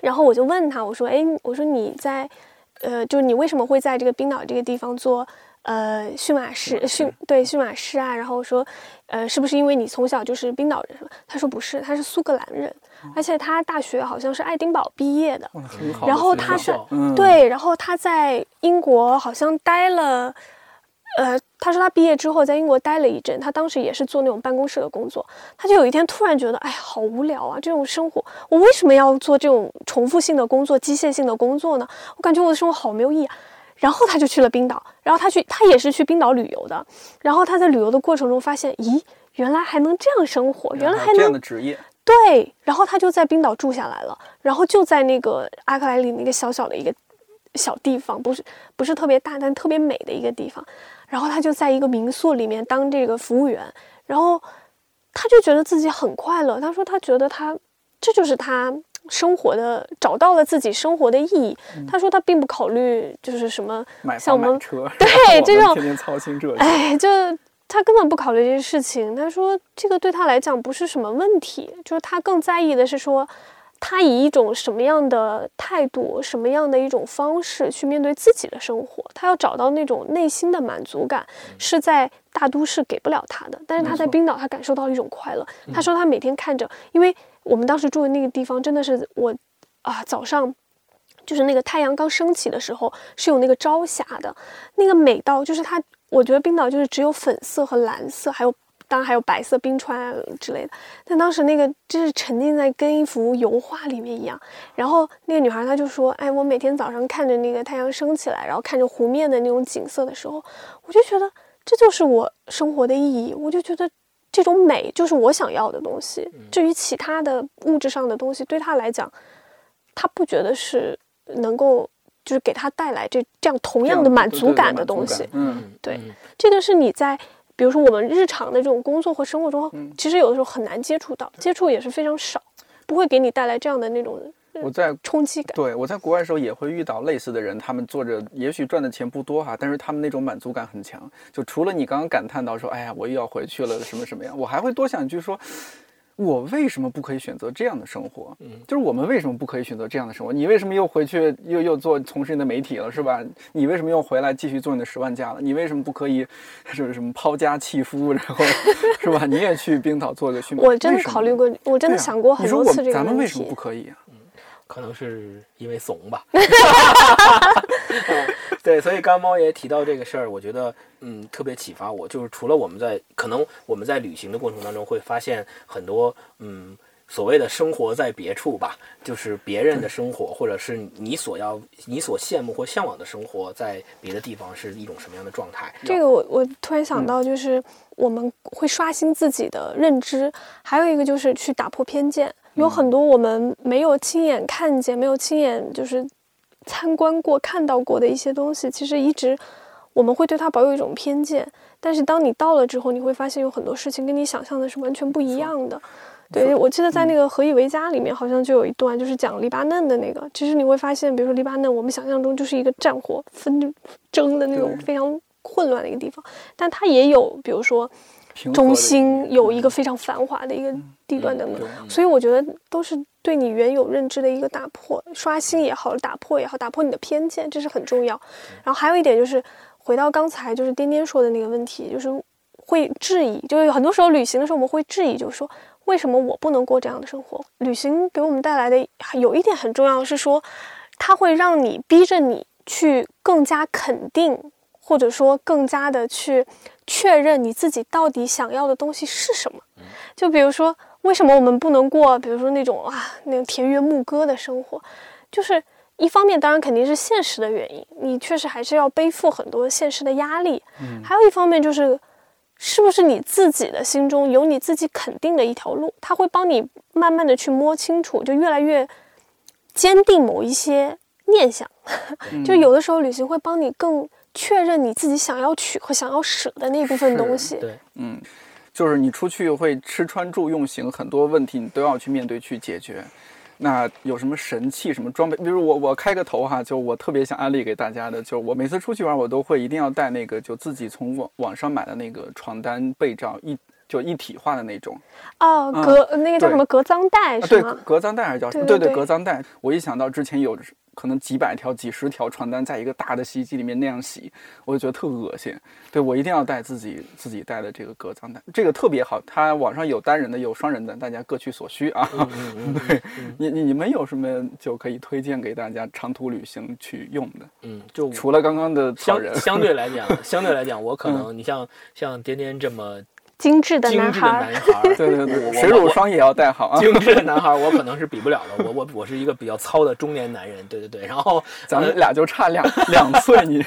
然后我就问他，我说：“哎，我说你在，呃，就是你为什么会在这个冰岛这个地方做？”呃，驯马师，驯对驯马师啊，然后说，呃，是不是因为你从小就是冰岛人？他说不是，他是苏格兰人，而且他大学好像是爱丁堡毕业的。然后他在嗯，对，然后他在英国好像待了，呃，他说他毕业之后在英国待了一阵，他当时也是做那种办公室的工作，他就有一天突然觉得，哎呀，好无聊啊，这种生活，我为什么要做这种重复性的工作、机械性的工作呢？我感觉我的生活好没有意义啊。然后他就去了冰岛，然后他去，他也是去冰岛旅游的。然后他在旅游的过程中发现，咦，原来还能这样生活，原来还能这样能的职业，对，然后他就在冰岛住下来了，然后就在那个阿克莱里那个小小的一个小地方，不是不是特别大，但特别美的一个地方。然后他就在一个民宿里面当这个服务员，然后他就觉得自己很快乐。他说他觉得他这就是他生活的找到了自己生活的意义。他说他并不考虑就是什么买像我们房买车，对这种天天操心这些。哎，就他根本不考虑这些事情。他说这个对他来讲不是什么问题，就是他更在意的是说，他以一种什么样的态度、什么样的一种方式去面对自己的生活。他要找到那种内心的满足感，是在大都市给不了他的。但是他在冰岛，他感受到一种快乐。他说他每天看着，因为我们当时住的那个地方真的是我啊早上。就是那个太阳刚升起的时候，是有那个朝霞的，那个美到就是他我觉得冰岛就是只有粉色和蓝色，还有当然还有白色冰川啊之类的。但当时那个就是沉浸在跟一幅油画里面一样。然后那个女孩她就说：“哎，我每天早上看着那个太阳升起来，然后看着湖面的那种景色的时候，我就觉得这就是我生活的意义。我就觉得这种美就是我想要的东西。至于其他的物质上的东西，对她来讲，她不觉得是能够就是给她带来这这样同样的满足感的东西。嗯，对嗯这个是你在，比如说我们日常的这种工作和生活中，嗯其实有的时候很难接触到，接触也是非常少，不会给你带来这样的那种我在冲击感。对我在国外的时候也会遇到类似的人，他们做着也许赚的钱不多哈，但是他们那种满足感很强。就除了你刚刚感叹到说，哎呀，我又要回去了，什么什么样，我还会多想一句说。我为什么不可以选择这样的生活？嗯，就是我们为什么不可以选择这样的生活？你为什么又回去又又做从事你的媒体了，是吧？你为什么又回来继续做你的十万加了？你为什么不可以是什么抛家弃夫，然后 是吧？你也去冰岛做个训练？我真的考虑过，我真的想过很多次这个问咱们为什么不。可以啊？可能是因为怂吧。对，所以刚刚猫爷提到这个事儿，我觉得嗯特别启发我。就是除了我们在可能我们在旅行的过程当中会发现很多嗯所谓的生活在别处吧，就是别人的生活，或者是你所要你所羡慕或向往的生活，在别的地方是一种什么样的状态。这个我我突然嗯想到，就是我们会刷新自己的认知，还有一个就是去打破偏见。有很多我们没有亲眼看见、没有亲眼就是参观过、看到过的一些东西，其实一直我们会对它保有一种偏见。但是当你到了之后，你会发现有很多事情跟你想象的是完全不一样的。对，我记得在那个《何以为家》里面，好像就有一段就是讲黎巴嫩的那个。其实你会发现，比如说黎巴嫩，我们想象中就是一个战火纷争的那种非常混乱的一个地方，但它也有，比如说中心有一个非常繁华的一个地段等等。所以我觉得都是对你原有认知的一个打破、刷新也好，打破也好，打破你的偏见，这是很重要。然后还有一点就是，回到刚才就是颠颠说的那个问题，就是会质疑，就是很多时候旅行的时候我们会质疑，就是说为什么我不能过这样的生活？旅行给我们带来的有一点很重要是说，它会让你逼着你去更加肯定，或者说更加的去确认你自己到底想要的东西是什么。就比如说，为什么我们不能过，比如说那种啊那种田园牧歌的生活？就是一方面，当然肯定是现实的原因，你确实还是要背负很多现实的压力。嗯还有一方面就是，是不是你自己的心中有你自己肯定的一条路？它会帮你慢慢的去摸清楚，就越来越坚定某一些念想。就有的时候，旅行会帮你更确认你自己想要取和想要舍的那部分东西。对，嗯，就是你出去会吃穿住用行很多问题，你都要去面对去解决。那有什么神器、什么装备？比如我我开个头哈，就我特别想安利给大家的，就是我每次出去玩，我都会一定要带那个就自己从网网上买的那个床单被罩一就一体化的那种哦，嗯隔、那个叫什么隔脏带啊，对是吗？隔脏袋还是叫什么？对对对对隔脏袋。我一想到之前有可能几百条、几十条床单在一个大的洗衣机里面那样洗，我就觉得特恶心。对我一定要带自己自己带的这个隔脏袋，这个特别好。它网上有单人的，有双人的，大家各取所需啊。对你你你们有什么就可以推荐给大家长途旅行去用的？嗯，就除了刚刚的相，相对来讲，相对来讲，我可能 你像像颠颠这么精致的精致的男孩对对 对，水乳霜也要带好啊。精致的男孩儿，我可能是比不了的。我我我是一个比较糙的中年男人，对对对。然后咱们俩就差两 两岁，你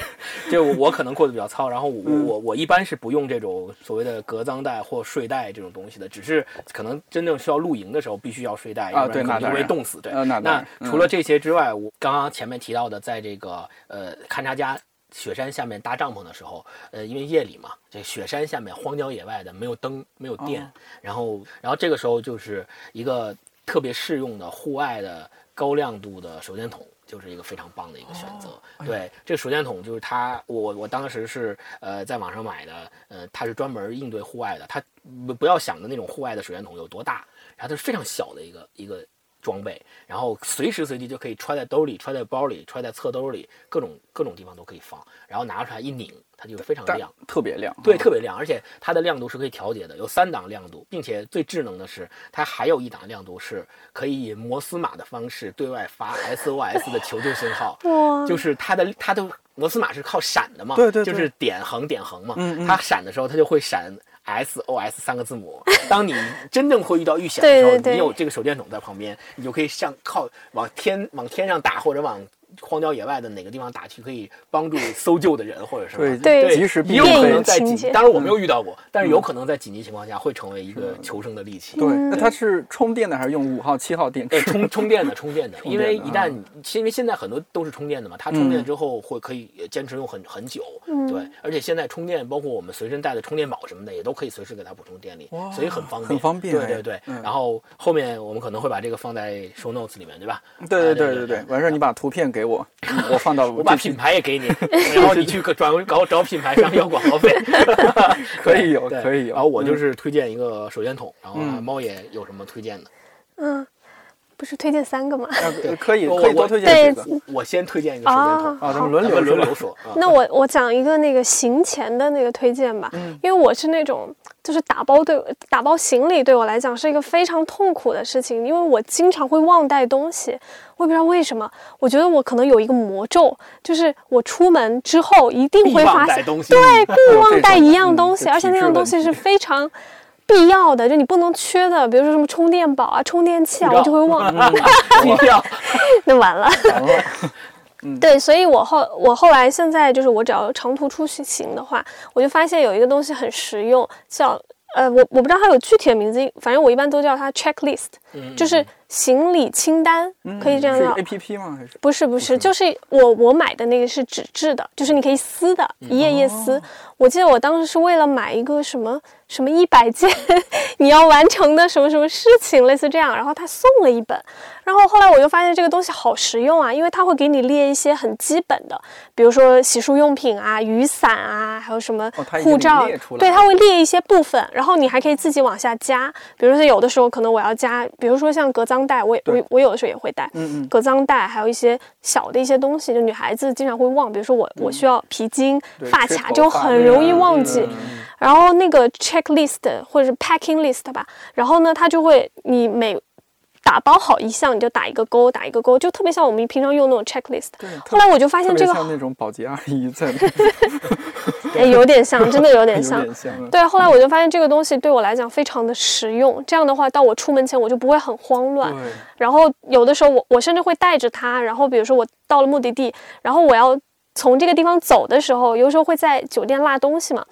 就我可能过得比较糙，然后我嗯我我一般是不用这种所谓的隔脏袋或睡袋这种东西的，只是可能真正需要露营的时候必须要睡袋，要不对然可能会冻死。对，呃那除了这些之外，我刚刚前面提到的，在这个呃勘察家。雪山下面搭帐篷的时候，呃，因为夜里嘛，这雪山下面荒郊野外的，没有灯，没有电，哦然后，然后这个时候就是一个特别适用的户外的高亮度的手电筒，就是一个非常棒的一个选择。对，这个手电筒就是它，我我当时是呃在网上买的，呃，它是专门应对户外的，它不不要想的那种户外的手电筒有多大，然后它是非常小的一个一个装备，然后随时随地就可以揣在兜里、揣在包里、揣在侧兜里，各种各种地方都可以放，然后拿出来一拧，它就非常亮。特别亮，对，特别亮，而且它的亮度是可以调节的，有三档亮度，并且最智能的是，它还有一档亮度是可以以摩斯码的方式对外发 SOS 的求救信号，哇，就是它的它的摩斯码是靠闪的嘛，对对对。就是点横点横嘛，嗯嗯。它闪的时候它就会闪 SOS 三个字母。当你真正会遇到遇险的时候，对对对你有这个手电筒在旁边，你就可以向靠往天往天上打，或者往荒郊野外的哪个地方打去，可以帮助搜救的人或者什么。对对及时避也有可能在紧，当然我没有遇到过，但是有可能在紧急情况下会成为一个求生的利器。对，嗯那它是充电的还是用五号、七号电呃，池？充充电的，充电的，因为一旦，因为现在很多都是充电的嘛，它充电之后会可以坚持用很很久，嗯对，而且现在充电，包括我们随身带的充电宝什么的，也都可以随时给它补充电力，所以很方便，很方便哎对对对。嗯然后后面我们可能会把这个放在 show notes 里面，对吧？对对对对对，完事儿你把图片给我，我放到 我把品牌也给你，然后你去转搞找品牌商要广告费，可以有可以有然后我就是推荐一个手电筒，然后嗯。猫爷有什么推荐的？嗯，不是推荐三个吗？呃 可以我我可以多推荐几个。我先推荐一个手电筒啊，啊，咱们轮流轮流说。啊。那我我讲一个那个行前的那个推荐吧，因为我是那种就是打包对打包行李对我来讲是一个非常痛苦的事情，因为我经常会忘带东西，我也不知道为什么，我觉得我可能有一个魔咒，就是我出门之后一定会发现，对，不忘带一样嗯东西，这而且那样东西是非常。必要的，就你不能缺的，比如说什么充电宝啊、充电器啊，我就会忘，必要。那完了。对，所以我后我后来现在就是我只要长途出行的话，我就发现有一个东西很实用，叫呃我我不知道它有具体的名字，反正我一般都叫它 checklist，嗯。就是行李清单，可以这样是叫。A P P 吗？还是不是不是，就是我我买的那个是纸质的，就是你可以撕的，一页页撕。我记得我当时是为了买一个什么什么一百件 你要完成的什么什么事情，类似这样，然后他送了一本。然后后来我就发现这个东西好实用啊，因为它会给你列一些很基本的，比如说洗漱用品啊、雨伞啊，还有什么护照，对，它会列一些部分，然后你还可以自己往下加。比如说有的时候可能我要加，比如说像隔脏带，我也我我有的时候也会带，嗯嗯。隔脏袋，还有一些小的一些东西，就女孩子经常会忘，比如说我我需要皮筋、发卡，就很容易忘记。嗯。然后那个 checklist 或者是 packing list 吧，然后呢，它就会你每打包好一项，你就打一个勾，打一个勾，就特别像我们平常用那种 checklist。对，后来我就发现这个像那种 保洁阿姨在那，哎有点像，真的有点有像。点像。嗯对，后来我就发现这个东西对我来讲非常的实用。这样的话，到我出门前我就不会很慌乱。对，然后有的时候我我甚至会带着它，然后比如说我到了目的地，然后我要从这个地方走的时候，有时候会在酒店落东西嘛。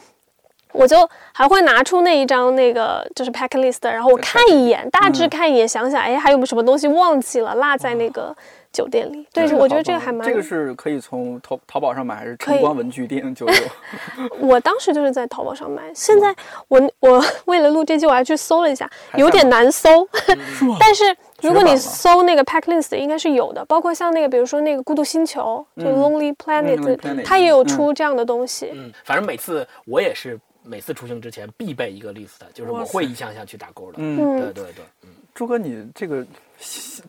我就还会拿出那一张那个就是 pack list，然后我看一眼，大致嗯看一眼，想想，哎，还有没有什么东西忘记了，落在那个酒店里。对，我觉得这个还蛮……这个是可以从淘淘宝上买，还是晨光文具店就有？我当时就是在淘宝上买，现在我我为了录这期，我还去搜了一下，有点难搜。但是如果你搜那个 pack list，应该是有的，包括像那个，比如说那个孤独星球，就 Lonely Planet，、它也有嗯出这样的东西。嗯，反正每次我也是每次出行之前必备一个 list，就是我会一项项去打勾的。嗯，嗯对对对，嗯，朱哥，你这个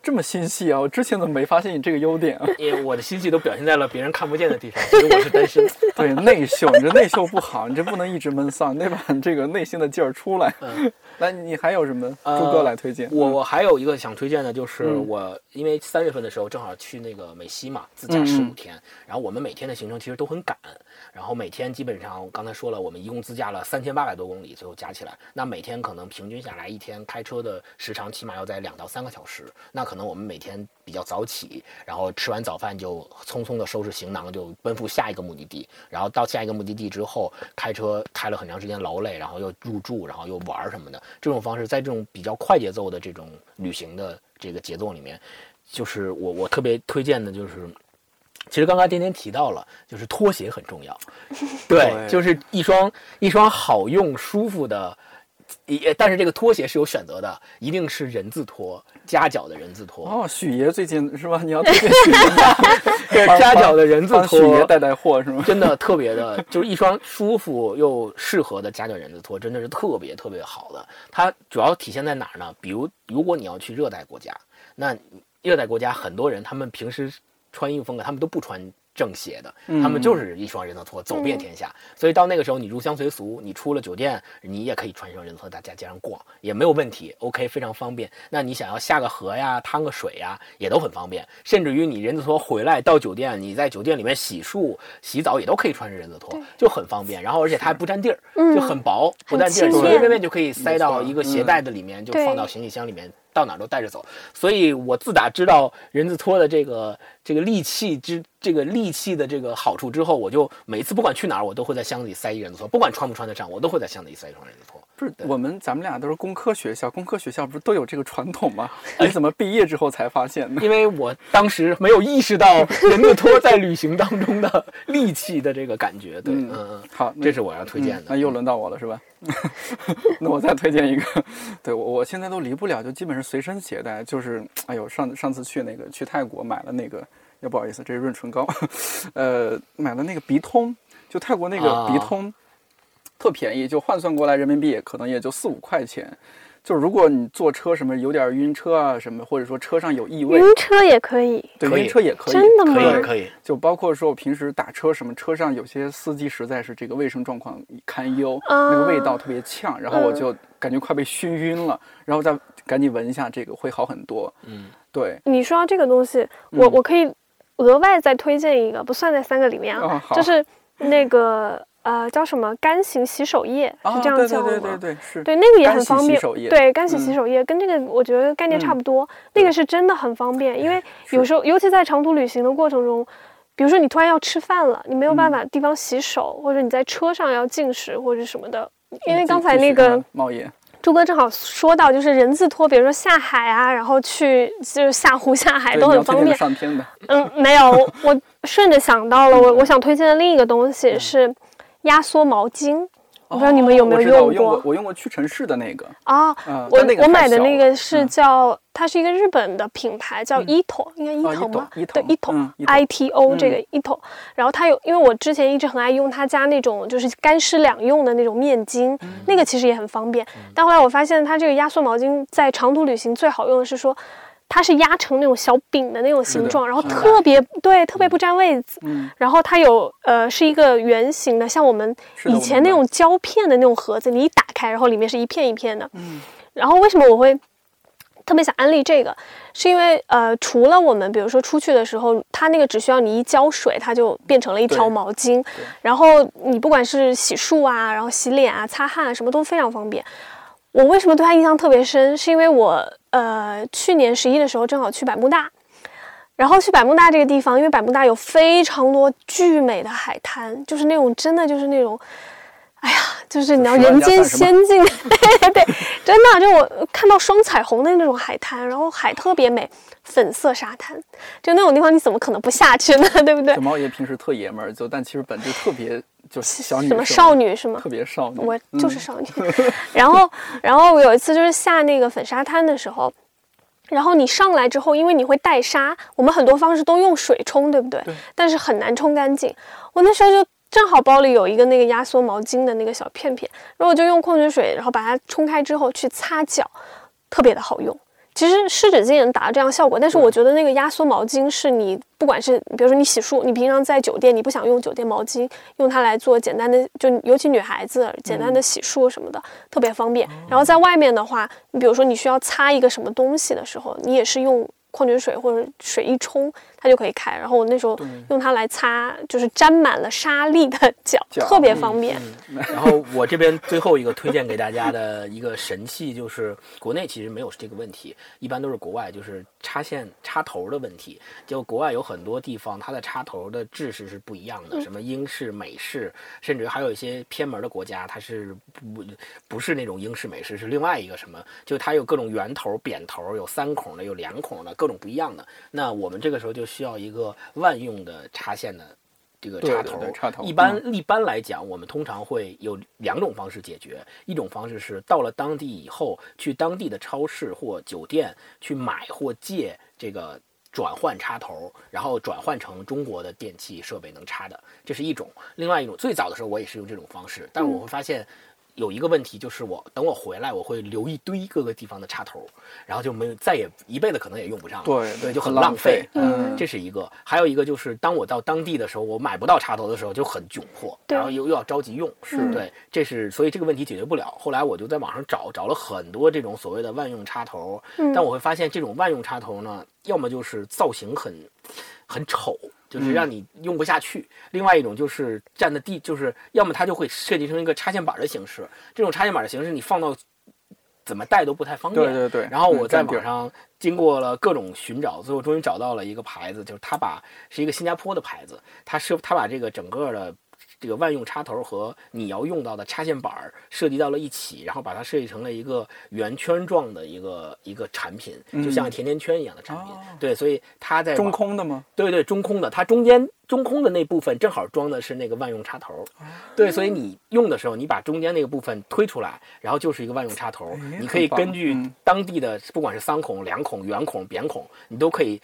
这么心细啊！我之前怎么没发现你这个优点啊？因为我的心细都表现在了别人看不见的地方，所以我是单身。对，内秀，你这内秀不好，你这不能一直闷丧，你得把你这个内心的劲儿出来。嗯来，你还有什么？呃朱哥来推荐。嗯我我还有一个想推荐的，就是嗯我因为三月份的时候正好去那个美西嘛，自驾十五天，然后我们每天的行程其实都很赶，然后每天基本上刚才说了，我们一共自驾了三千八百多公里，最后加起来，那每天可能平均下来一天开车的时长起码要在两到三个小时，那可能我们每天比较早起，然后吃完早饭就匆匆的收拾行囊，就奔赴下一个目的地，然后到下一个目的地之后，开车开了很长时间劳累，然后又入住，然后又玩儿什么的，这种方式在这种比较快节奏的这种旅行的这个节奏里面，就是我我特别推荐的就是。其实刚刚天天提到了，就是拖鞋很重要，对，对就是一双一双好用、舒服的也但是这个拖鞋是有选择的，一定是人字拖，夹脚的人字拖。哦，许爷最近是吧？你要推 荐许爷 夹脚的人字拖许爷拖，带带货是吗？真的特别的，就是一双舒服又适合的夹脚人字拖，真的是特别特别好的。它主要体现在哪儿呢？比如，如果你要去热带国家，那热带国家很多人他们平时穿衣服风格，他们都不穿正鞋的，他们就是一双人字拖走遍天下。所以到那个时候，你入乡随俗，你出了酒店，你也可以穿一双人字拖在大街上逛，也没有问题。OK，非常方便。那你想要下个河呀、趟个水呀，也都很方便。甚至于你人字拖回来到酒店，你在酒店里面洗漱、洗澡也都可以穿着人字拖，就很方便。然后而且它还不占地儿，嗯就很薄，不占地儿，随随便便便就可以塞到一个鞋带子里面，就放到行李箱里面，到哪都带着走。所以我自打知道人字拖的这个这个利器之这个利器的这个好处之后，我就每次不管去哪儿，我都会在箱子里塞一人字拖，不管穿不穿得上，我都会在箱子里塞一双人字拖。不是我们咱们俩都是工科学校，工科学校不是都有这个传统吗？你怎么毕业之后才发现呢？因为我当时没有意识到人字拖在旅行当中的力气的这个感觉，对，嗯嗯嗯，好，这是我要推荐的。嗯那又轮到我了是吧？那我再推荐一个，对我我现在都离不了，就基本是随身携带。就是哎呦，上上次去那个去泰国买了那个，要不好意思，这是润唇膏，呃，买了那个鼻通，就泰国那个鼻啊通，特便宜，就换算过来人民币可能也就四五块钱。就如果你坐车什么有点晕车啊什么，或者说车上有异味，晕车也可以，对，晕车也可以，真的吗？可以嗯可以，就包括说我平时打车什么，车上有些司机实在是这个卫生状况堪忧，啊。那个味道特别呛，然后我嗯就感觉快被熏晕了，然后再赶紧闻一下，这个会好很多。嗯，对，你说到这个东西，我嗯。我可以额外再推荐一个，不算在三个里面啊，哦就是那个呃叫什么干型洗手液，啊，是这样对叫吗？对对对对，是，对，那个也很方便洗手液。对，干洗洗嗯手液跟这个我觉得概念差嗯不多。那个是真的很方便，因为有时候，尤其在长途旅行的过程中，比如说你突然要吃饭了，你没有嗯办法地方洗手，或者你在车上要进食或者什么的。因为刚才那个冒烟，朱哥正好说到，就是人字拖，比如说下海啊，然后去就是下湖下海都很方便。上天的，嗯，没有，我我顺着想到了，我我想推荐的另一个东西 是压缩毛巾，我不知道你们有没有哦我知道我用过过，我用过屈臣氏的那个，啊？嗯，我我买的那个是嗯。叫，它是一个日本的品牌，叫嗯。Ito，应该伊哦藤吗？对嗯，Ito。I T O 这嗯个伊藤然后它有，因为我之前一直很爱用他家那种就是干湿两用的那种面巾，嗯。那个其实也很方便。但后来我发现它这个压缩毛巾在长途旅行最好用的是说。它是压成那种小饼的那种形状，然后特别对，特别不占位子。嗯，然后它有呃是一个圆形的，像我们以前那种胶片的那种盒子，你一打开，然后里面是一片一片的。嗯然后为什么我会特别想安利这个？是因为呃，除了我们比如说出去的时候，它那个只需要你一浇水，它就变成了一条毛巾。然后你不管是洗漱啊，然后洗脸啊、擦汗啊，什么都非常方便。我为什么对他印象特别深？是因为我呃去年十一的时候正好去百慕大，然后去百慕大这个地方，因为百慕大有非常多巨美的海滩，就是那种真的就是那种，哎呀，就是你知道人间仙境，对对对，真的就我看到双彩虹的那种海滩，然后海特别美，粉色沙滩，就那种地方你怎么可能不下去呢？对不对小？猫爷平时特爷们儿，就但其实本质特别就小女什么少女是吗特？别少女，我嗯就是少女。然后，然后我有一次就是下那个粉沙滩的时候，然后你上来之后，因为你会带沙，我们很多方式都用水冲，对不对？对但是很难冲干净。我那时候就正好包里有一个那个压缩毛巾的那个小片片，然后我就用矿泉水，然后把它冲开之后去擦脚，特别的好用。其实湿纸巾也能达到这样效果，但是我觉得那个压缩毛巾是你不管是比如说你洗漱，你平常在酒店你不想用酒店毛巾，用它来做简单的，就尤其女孩子简单的洗漱什么的、特别方便。然后在外面的话，你比如说你需要擦一个什么东西的时候，你也是用矿泉水或者水一冲，它就可以开。然后我那时候用它来擦，就是沾满了沙粒的 脚，特别嗯方便。然后我这边最后一个推荐给大家的一个神器，就是国内其实没有这个问题，一般都是国外就是插线插头的问题。就国外有很多地方，它的插头的制式是不一样的，什么英式、美式，甚至还有一些偏门的国家，它是不不是那种英式、美式，是另外一个什么，就它有各种圆头、扁头，有三孔的，有两孔的，各种不一样的。那我们这个时候就需要一个万用的插线的这个插头。插头一般、一般来讲，我们通常会有两种方式解决。一种方式是到了当地以后，去当地的超市或酒店去买或借这个转换插头，然后转换成中国的电器设备能插的，这是一种。另外一种，最早的时候我也是用这种方式，但是我会发现。有一个问题就是我等我回来，我会留一堆各个地方的插头，然后就没有再也一辈子可能也用不上了。对对，就很很浪费。嗯这是一个。还有一个就是当我到当地的时候，我买不到插头的时候就很窘迫，然后又又要着急用。是对，这是所以这个问题解决不了。后来我就在网上找找了很多这种所谓的万用插头，嗯但我会发现这种万用插头呢，要么就是造型很很丑。就是让你用不下去，另外一种就是占的地，就是要么它就会设计成一个插线板的形式，这种插线板的形式你放到怎么带都不太方便。对对对。然后我在网上经过了各种寻找，最后终于找到了一个牌子，就是它把是一个新加坡的牌子，它是它把这个整个的这个万用插头和你要用到的插线板儿设计到了一起，然后把它设计成了一个圆圈状的一个一个产品，就像甜甜圈一样的产品。哦对，所以它在中空的吗？对对，中空的，它中间中空的那部分正好装的是那个万用插头。对，所以你用的时候，你把中间那个部分推出来，然后就是一个万用插头哎。你可以根据嗯当地的，不管是三孔、两孔、圆孔、扁孔，你都可以。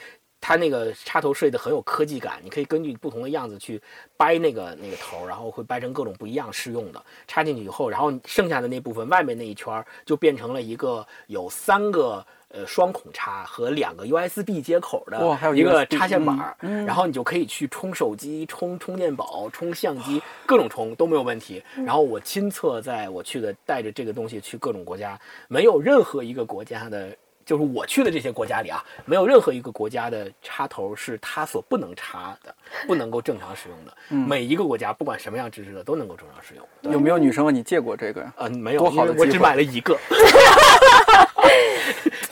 它那个插头设计的很有科技感，你可以根据不同的样子去掰那个那个头，然后会掰成各种不一样适用的。插进去以后，然后剩下的那部分外面那一圈儿就变成了一个有三个呃双孔插和两个 USB 接口的一个插线板然后你就可以去充手机、充充电宝、充相机，各种充都没有问题。然后我亲测在我去的带着这个东西去各种国家，没有任何一个国家的。就是我去的这些国家里啊，没有任何一个国家的插头是它所不能插的，不能够正常使用的。嗯每一个国家不管什么样支持的都能够正常使用。有没有女生问你借过这个呀？嗯，没有，多好的我只买了一个。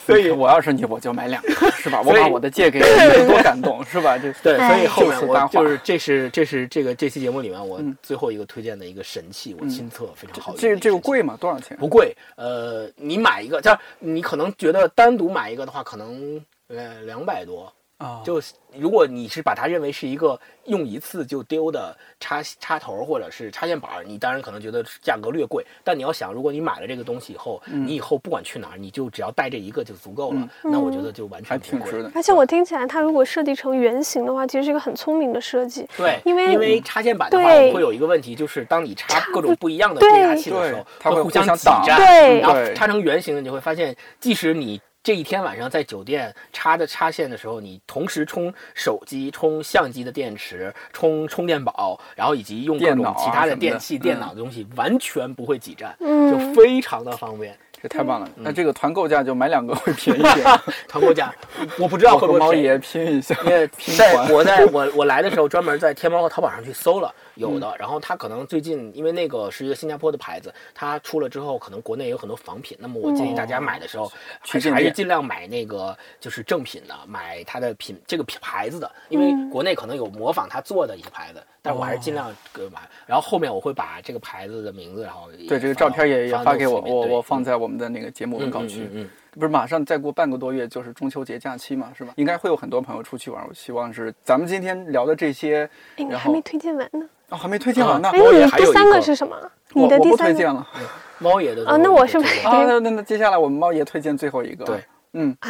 所以我要是你，我就买两个，是吧？我把我的借给你，多感动，是吧？这对，所以哎后面我就是这是这是这个这期节目里面我嗯最后一个推荐的一个神器，我亲测非常好用这这个贵吗？多少钱？不贵，呃，你买一个，就是你可能觉得单独买一个的话，可能呃两百多。啊，就是如果你是把它认为是一个用一次就丢的插插头或者是插线板儿，你当然可能觉得价格略贵。但你要想，如果你买了这个东西以后，嗯你以后不管去哪儿，你就只要带这一个就足够了。那我觉得就完全。挺值的。而且我听起来，它如果设计成圆形的话，其实是一个很聪明的设计。对，因为因为插线板的话，对会有一个问题，就是当你插插各种不一样的对变压器的时候，它会互相挤占，对然后对插成圆形的，你会发现，即使你这一天晚上在酒店插的插线的时候，你同时充手机、充相机的电池、充充电宝，然后以及用各电脑啊种其他的电器、电嗯脑的东西，完全不会挤占，嗯就非常的方便。这太棒了。嗯那这个团购价就买两个会便宜一点。团购价，我不知道和猫会不会便宜爷拼一下，因为拼在团我在我我来的时候，专门在天猫和淘宝上去搜了有的，嗯然后它可能最近因为那个是一个新加坡的牌子，它出了之后，可能国内有很多仿品。那么我建议大家买的时候，还是还是尽量买那个就是正品的，买它的品这个品牌子的，因为嗯国内可能有模仿它做的一些牌子，但是我还是尽量呃买。然后后面我会把这个牌子的名字，然后对这个照片也也发给我我我放在我们的那个节目文稿区。嗯嗯嗯不是马上再过半个多月就是中秋节假期嘛，是吧？应该会有很多朋友出去玩。我希望是咱们今天聊的这些，哎，你然后还没推荐完呢。哦，还没推荐完呢。哎，你第三个个是什么？我你的第我不推荐了猫爷的啊那我是不是啊。那那那接下来我们猫爷推荐最后一个。对，嗯，啊，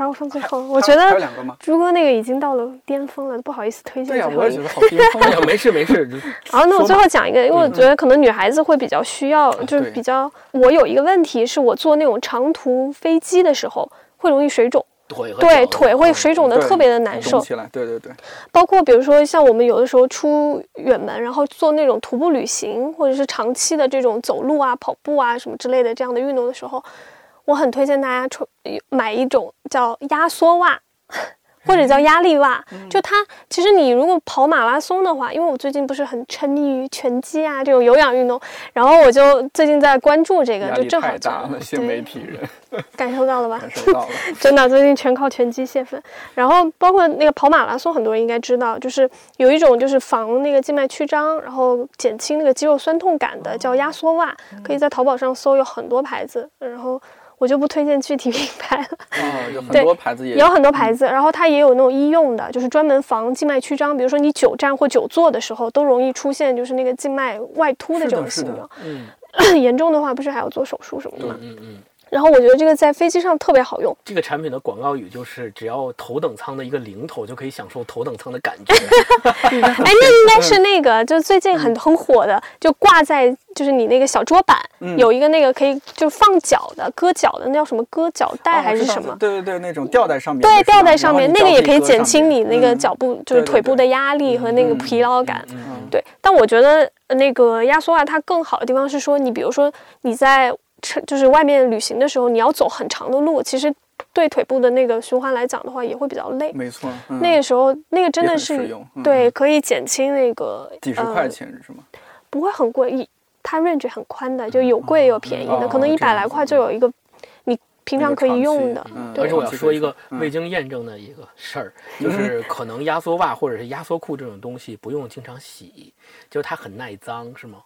把我放最后。我觉得还有两个吗？朱哥那个已经到了巅峰了，不好意思推荐对呀。我也觉得 好巅峰哎呀，啊。没事没事，好，那我最后讲一个，因为我觉得可能女孩子会比较需要，就是比较。我有一个问题是我坐那种长途飞机的时候会容易水肿，腿对腿会水肿的特别的难受。动起来，对对对，包括比如说像我们有的时候出远门，然后做那种徒步旅行，或者是长期的这种走路啊、跑步啊什么之类的这样的运动的时候，我很推荐大家穿买一种叫压缩袜。或者叫压力袜，就它其实你如果跑马拉松的话，因为我最近不是很沉迷于拳击啊这种有氧运动，然后我就最近在关注这个，就正好太大了，新媒对体人感受到了吧？感受到了。真的，最近全靠拳击泄愤。然后包括那个跑马拉松，很多人应该知道，就是有一种就是防那个静脉曲张，然后减轻那个肌肉酸痛感的，叫压缩袜，可以在淘宝上搜，有很多牌子。然后我就不推荐具体品牌 了。啊，有很对多牌子也也有很多牌子，然后它也有那种医用的，就是专门防静脉曲张，比如说你久站或久坐的时候，都容易出现就是那个静脉外凸的这种形状。嗯 严重的话，不是还要做手术什么的吗？嗯嗯，然后我觉得这个在飞机上特别好用。这个产品的广告语就是只要头等舱的一个零头就可以享受头等舱的感觉。哎，那应该是那个，就最近很很火的，就挂在就是你那个小桌板，嗯有一个那个可以就放脚的、搁脚的，那叫什么搁脚带还是什么？对对对，那种吊在上面对，吊在上面，那个也可以减轻你那个脚。脚部就是腿部的压力和那个疲劳感。嗯对，但我觉得呃那个压缩袜它更好的地方是说，你比如说你在车就是外面旅行的时候，你要走很长的路，其实对腿部的那个循环来讲的话，也会比较累。没错，嗯那个时候，那个真的是对，可以减轻那个几十块呃钱是吗？不会很贵，一它 range 很宽的，就有贵也有便宜的，哦可能一百来块就有一个你平常可以用的。嗯而且我要说一个嗯未经验证的一个事儿，就是可能压缩袜或者是压缩裤这种东西不用经常洗，就是它很耐脏，是吗？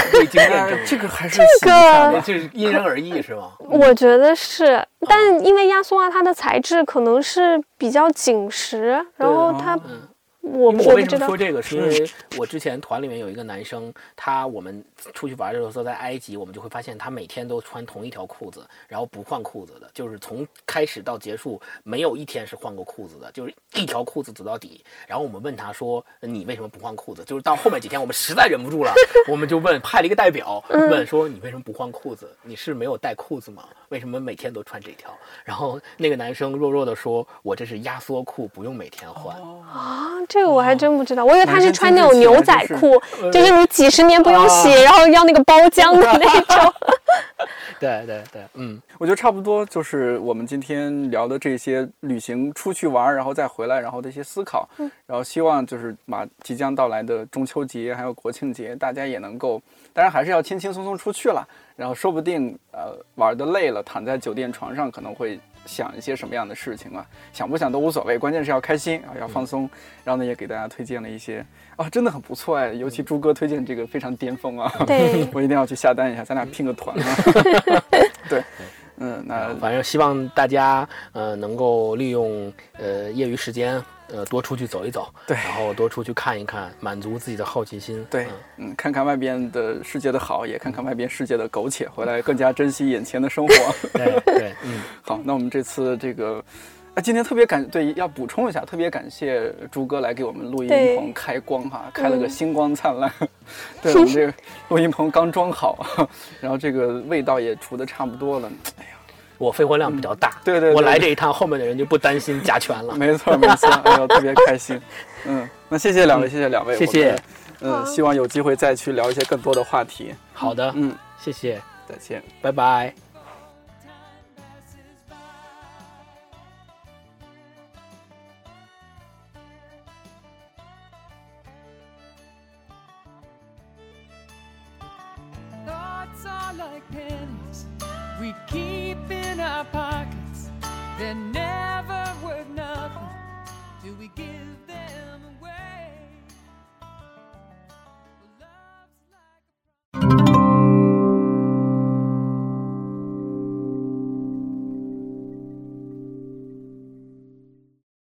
未经验证哎的，这个还是这个就是因人而异，是吗？我觉得是，但因为压缩袜它的材质可能是比较紧实，然后它嗯我我为什么说，这个，是因为我之前团里面有一个男生，他我们出去玩的时候在埃及，我们就会发现他每天都穿同一条裤子，然后不换裤子的，就是从开始到结束没有一天是换过裤子的，就是一条裤子走到底。然后我们问他说：“你为什么不换裤子？”就是到后面几天我们实在忍不住了，我们就问派了一个代表问说：“你为什么不换裤子？你是没有带裤子吗？为什么每天都穿这条？”然后那个男生弱弱的说：“我这是压缩裤，不用每天换。啊，这个我还真不知道，我以为他是穿那种牛仔裤，就是你几十年不用洗，然后要那个包浆的那 种。对对对，嗯。我觉得差不多就是我们今天聊的这些旅行出去玩儿，然后再回来，然后的一些思考，然后希望就是马即将到来的中秋节还有国庆节，大家也能够，当然还是要轻轻松松出去了，然后说不定呃玩的累了，躺在酒店床上可能会想一些什么样的事情啊，想不想都无所谓，关键是要开心啊，要放松。然后呢，也给大家推荐了一些啊，真的很不错哎，尤其朱哥推荐这个非常巅峰啊，对，我一定要去下单一下，咱俩拼个团啊。对，嗯，那反正希望大家呃能够利用呃业余时间呃多出去走一走，对然后多出去看一看，满足自己的好奇心。对嗯，嗯，看看外边的世界的好，也看看外边世界的苟且，回来更加珍惜眼前的生活。对对，嗯，好，那我们这次这个。啊，今天特别感对，要补充一下，特别感谢朱哥来给我们录音棚开光哈，开了个嗯星光灿烂。对我们这个录音棚刚装好，然后这个味道也除的差不多了。我肺活量比较大，嗯对对对我来这一趟，后面的人就不担心甲醛了。没错没错，哎呦，特别开心。嗯，那谢谢两位，谢谢两位，谢谢。嗯，希望有机会再去聊一些更多的话题。好的，嗯，谢谢，再见。拜拜。my pockets. That never would